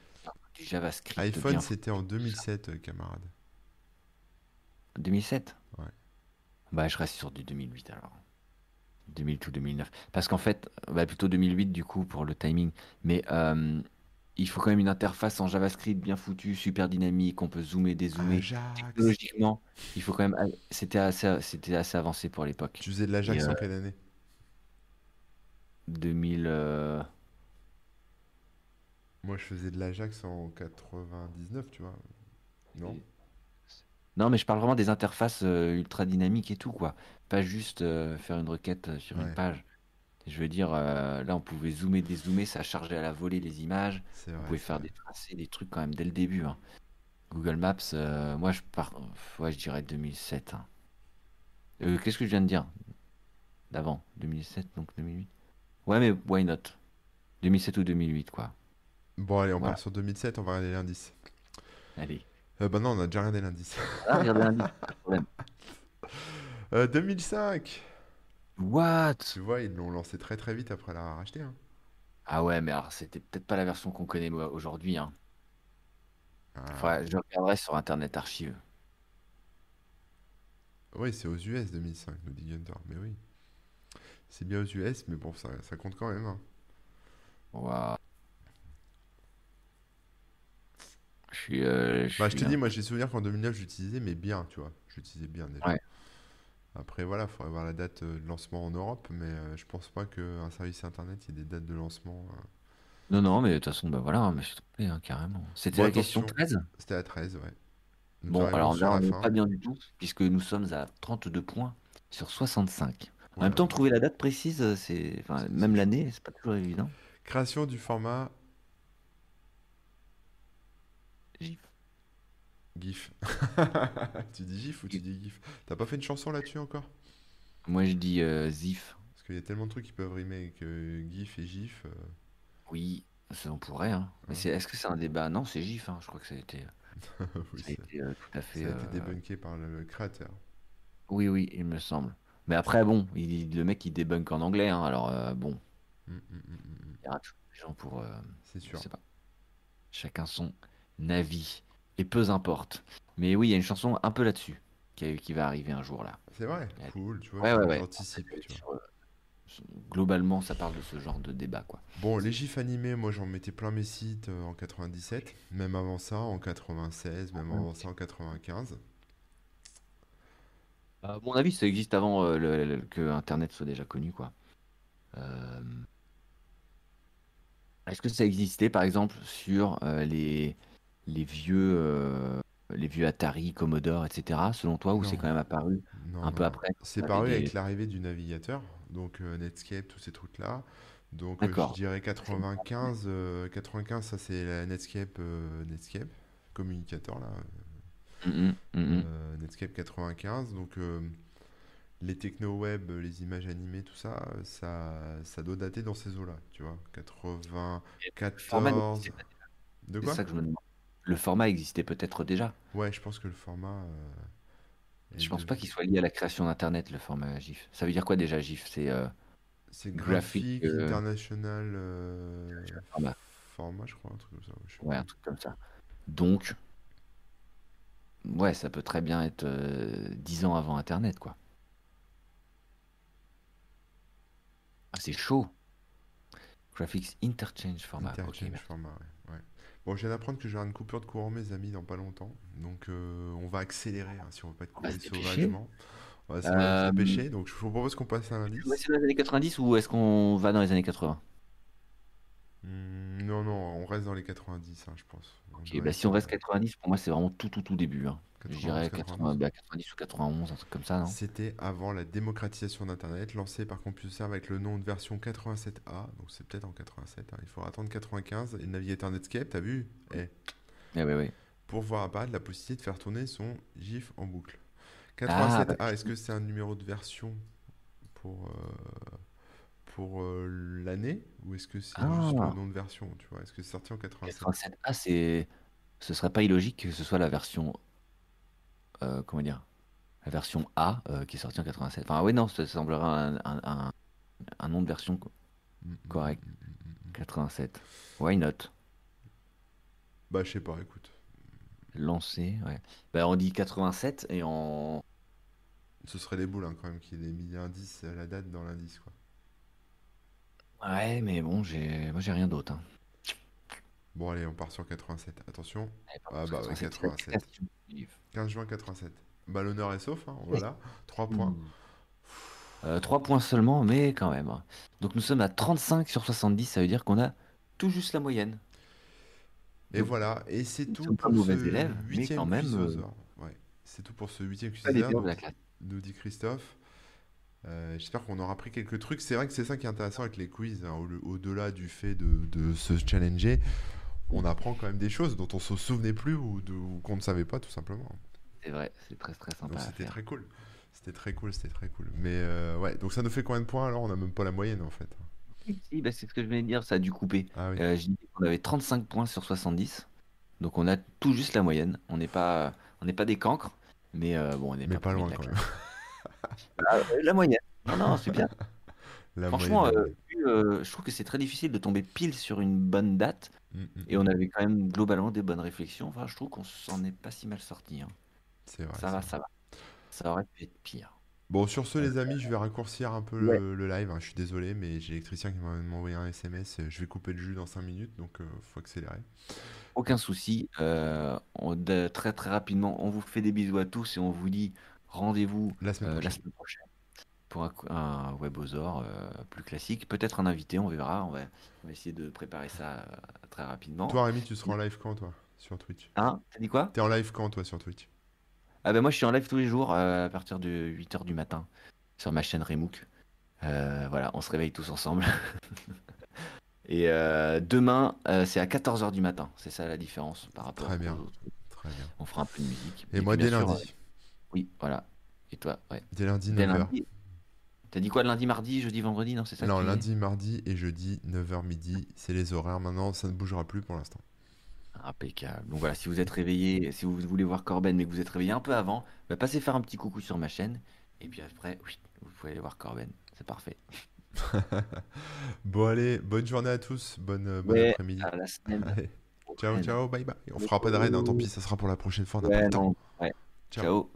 du JavaScript iPhone, c'était en foutu, tout ça. 2007, euh, camarade. 2007? Ouais. Bah, je reste sur du 2008 alors. 2008 ou 2009. Parce qu'en fait, bah, plutôt 2008 du coup pour le timing. Mais euh, il faut quand même une interface en JavaScript bien foutue, super dynamique, on peut zoomer, dézoomer. Ajax. Technologiquement, il faut quand même. C'était assez, c'était assez avancé pour l'époque. Tu faisais de l'Ajax euh, en quelle année? 2000. euh, Moi, je faisais de l'Ajax en 99, tu vois. Non? Non, mais je parle vraiment des interfaces euh, ultra dynamiques et tout, quoi. Pas juste euh, faire une requête euh, sur une page. Je veux dire, euh, là, on pouvait zoomer, dézoomer, ça chargeait à la volée les images. On pouvait faire vrai. des tracés, des trucs quand même dès le début. hein. Google Maps, moi, je pars. Ouais, je dirais 2007. hein. Euh, qu'est-ce que je viens de dire? D'avant? 2007, donc 2008. Ouais, mais why not? 2007 ou 2008, quoi. Bon, allez, on Voilà. part sur 2007, on va regarder l'indice. Allez. Euh, bah non, on a déjà regardé l'indice. Ah, regardez l'indice, pas de problème. [laughs] Euh, 2005! What? Tu vois, ils l'ont lancé très très vite après l'avoir racheté. Hein. Ah ouais, mais alors c'était peut-être pas la version qu'on connaît moi, aujourd'hui, hein. Ah, Faudrait- je regarderai sur Internet Archive. oui, c'est aux US 2005, nous dit Gunter. Mais oui, c'est bien aux US, mais bon, ça, ça compte quand même. hein. Waouh. Je suis, euh, je Bah, je te dis, moi j'ai souvenir qu'en 2009, j'utilisais, mais bien, tu vois. J'utilisais bien déjà. Ouais. Après, voilà, il faudrait voir la date euh, de lancement en Europe, mais euh, je pense pas qu'un service internet, ait des dates de lancement. euh. Non, non, mais de toute façon, bah voilà, mais je suis trompé, hein, carrément. C'était Bon, la question attention, 13? c'était à 13, ouais. Nous Bon, alors là, on la n'est pas bien du tout, puisque nous sommes à 32 points sur 65. En même temps, trouver la date précise, c'est, enfin, même l'année, c'est pas toujours évident. Création du format GIF. GIF. [laughs] Tu dis GIF ou tu dis GIF? T'as pas fait une chanson là-dessus encore? Moi, je dis euh, ZIF. qu'il y a tellement de trucs qui peuvent rimer avec euh, GIF et GIF. euh, Oui, ça on pourrait. Hein. Mais c'est, est-ce que c'est un débat? Non, c'est GIF. hein. Je crois que ça a été, [laughs] Oui, ça a ça, été euh, tout à fait. ça a été euh, débunké par le créateur. Oui, oui, il me semble. Mais après, bon, il- le mec il débunk en anglais. hein. Alors euh, bon, Mm, mm, mm, mm, mm. il y aura toujours des gens pour. euh, C'est je sûr. sais pas. Chacun son avis. Et peu importe. Mais oui, il y a une chanson un peu là-dessus qui, qui va arriver un jour là. C'est vrai, cool, tu vois, ouais, ouais. ouais. j'anticipe, tu vois. Sur, euh, globalement, ça parle de ce genre de débat, quoi. Bon, les gifs animés, moi j'en mettais plein mes sites euh, en 97, même avant ça en 96, même avant ça en 95. À mon avis, ça existe avant euh, le- le- que Internet soit déjà connu, quoi. Euh, Est-ce que ça existait, par exemple, sur euh, les, les vieux, euh, les vieux Atari, Commodore, etc., selon toi, ou c'est quand même apparu non, un non, peu après, C'est paru des... avec l'arrivée du navigateur, donc euh, Netscape, tous ces trucs-là. Donc euh, je dirais 95, euh, 95 ça c'est la Netscape, Netscape, communicateur là, Mhm, mhm. euh, Netscape 95. Donc les techno-web, les images animées, tout ça, ça, ça doit dater dans ces eaux-là, tu vois. Le format 94. n'existait pas. De C'est quoi? ça que je me demande. Le format existait peut-être déjà. Ouais, je pense que le format euh, Je pense de... pas qu'il soit lié à la création d'Internet, le format GIF. Ça veut dire quoi déjà GIF? C'est euh, C'est graphique Graphic euh, International euh, format. Format, je crois, un truc comme ça. ouais, un truc comme ça. Donc, ouais, ça peut très bien être euh, 10 ans avant Internet, quoi. Ah, c'est chaud. Graphics Interchange Format. Interchange format, ouais. ouais. Bon, je viens d'apprendre que j'aurai une coupure de courant, mes amis, dans pas longtemps. Donc, euh, on va accélérer hein, si on veut pas être va coupé sauvagement. On va se, dépêcher. Donc, je vous propose qu'on passe à tu veux l'indice. rester dans les années 90 ou est-ce qu'on va dans les années 80? Hmm, non, non, on reste dans les 90, hein, je pense. On Ok, doit bah si on reste 90, pour moi, c'est vraiment tout, tout, tout début. hein. Je 91, dirais 80, 92. bah, 90 ou 91, un truc comme ça, non? C'était avant la démocratisation d'Internet, lancée par CompuServe avec le nom de version 87A. Donc, c'est peut-être en 87. hein. Il faudra attendre 95. Et navigateur Netscape, t'as vu? Eh, Eh ouais, ouais. pour voir apparaître la possibilité de faire tourner son GIF en boucle. Ah, bah, 87A, est-ce que c'est un numéro de version pour, euh, pour euh, l'année? Ou est-ce que c'est juste le ah, nom de version, tu vois? Est-ce que c'est sorti en 87? 87A, c'est, ce serait pas illogique que ce soit la version, euh, comment dire, la version A euh, qui est sortie en 87. Enfin, oui, non, ça semblerait un, un, un- un nom de version co- correct. mm, mm, mm, mm. 87. Why not? Bah, je sais pas, écoute. Lancé, ouais. Bah, on dit 87 et en. Ce serait des boules hein, quand même qu'il ait mis l'indice, la date dans l'indice, quoi. Ouais, mais bon, j'ai, moi j'ai rien d'autre. hein. Bon, allez, on part sur 87. Attention. Allez, Ah, bah ouais, 87, 87. l'excitation du livre. 15 juin 87. Bah, l'honneur est sauf, hein, Oui. voilà. 3 points. Ouh. Euh, 3 points seulement, mais quand même. hein. Donc nous sommes à 35 sur 70, ça veut dire qu'on a tout juste la moyenne. Et Donc, voilà, et c'est tout pas pour mauvais ce élèves, mais huitième quand même, quiz euh, c'est tout pour ce huitième nous, classe. nous dit Christophe. Euh, j'espère qu'on aura appris quelques trucs. C'est vrai que c'est ça qui est intéressant avec les quiz, hein, au- au-delà du fait de, de se challenger, on apprend quand même des choses dont on se souvenait plus ou, ou qu'on ne savait pas tout simplement. C'est vrai, c'est très très sympa c'était très cool. C'était très cool, c'était très cool. Mais euh, ouais, donc ça nous fait combien de points alors? On n'a même pas la moyenne en fait. Si, bah, c'est ce que je venais de dire, ça a dû couper. Ah oui, Euh, j'ai dit qu'on avait 35 points sur 70, donc on a tout juste la moyenne. On n'est pas, on n'est pas des cancres, mais euh, bon, on n'est pas loin quand même. [laughs] Ah, euh, la moyenne. Non, non, c'est bien. [laughs] La Franchement, moyenne. Euh, euh, je trouve que c'est très difficile de tomber pile sur une bonne date, Mm, mm, et on avait quand même globalement des bonnes réflexions. Enfin, je trouve qu'on s'en est pas si mal sorti. hein. C'est vrai, Ça va, vrai. ça va. Ça aurait pu être pire. Bon, sur ce, les amis, je vais raccourcir un peu Ouais. le, le live. hein. Je suis désolé, mais j'ai l'électricien qui m'a envoyé un SMS. Je vais couper le jus dans 5 minutes, donc il faut accélérer. Aucun souci. euh, on- de- très très rapidement, on vous fait des bisous à tous et on vous dit rendez-vous La semaine euh, la prochaine. semaine prochaine pour un, un webosaur euh, plus classique. Peut-être un invité, on verra. On va, on va essayer de préparer ça euh, très rapidement. Toi, Rémi, tu seras en live quand, toi, sur Twitch? Hein? T'as dit quoi? T'es en live quand, toi, sur Twitch? Ah ben moi je suis en live tous les jours euh, à partir de 8h du matin sur ma chaîne Remook. Euh, voilà, on se réveille tous ensemble. [laughs] Et euh, demain, euh, c'est à 14h du matin. C'est ça la différence par rapport Très aux bien, autres. très bien. On fera un peu de musique. Et Et moi, dès sûr, lundi. oui, voilà. Et toi, ouais. Dès lundi, Dès 9h. T'as dit quoi lundi, mardi, jeudi, vendredi? Non, c'est ça Non, lundi, mardi et jeudi, 9h midi, c'est les horaires. Maintenant, ça ne bougera plus pour l'instant. Impeccable. Donc voilà, si vous êtes réveillé, si vous voulez voir Corben, mais que vous êtes réveillé un peu avant, bah, passez faire un petit coucou sur ma chaîne. Et puis après, oui, vous pouvez aller voir Corben. C'est parfait. [laughs] Bon, allez, bonne journée à tous, bonne, euh, bon Ouais, après-midi. à la semaine Allez, ciao, ciao, bye bye. On fera pas de raid, hein, tant pis, ça sera pour la prochaine fois, on n'a pas Ouais, le temps. non. Ouais. Ciao. Ciao.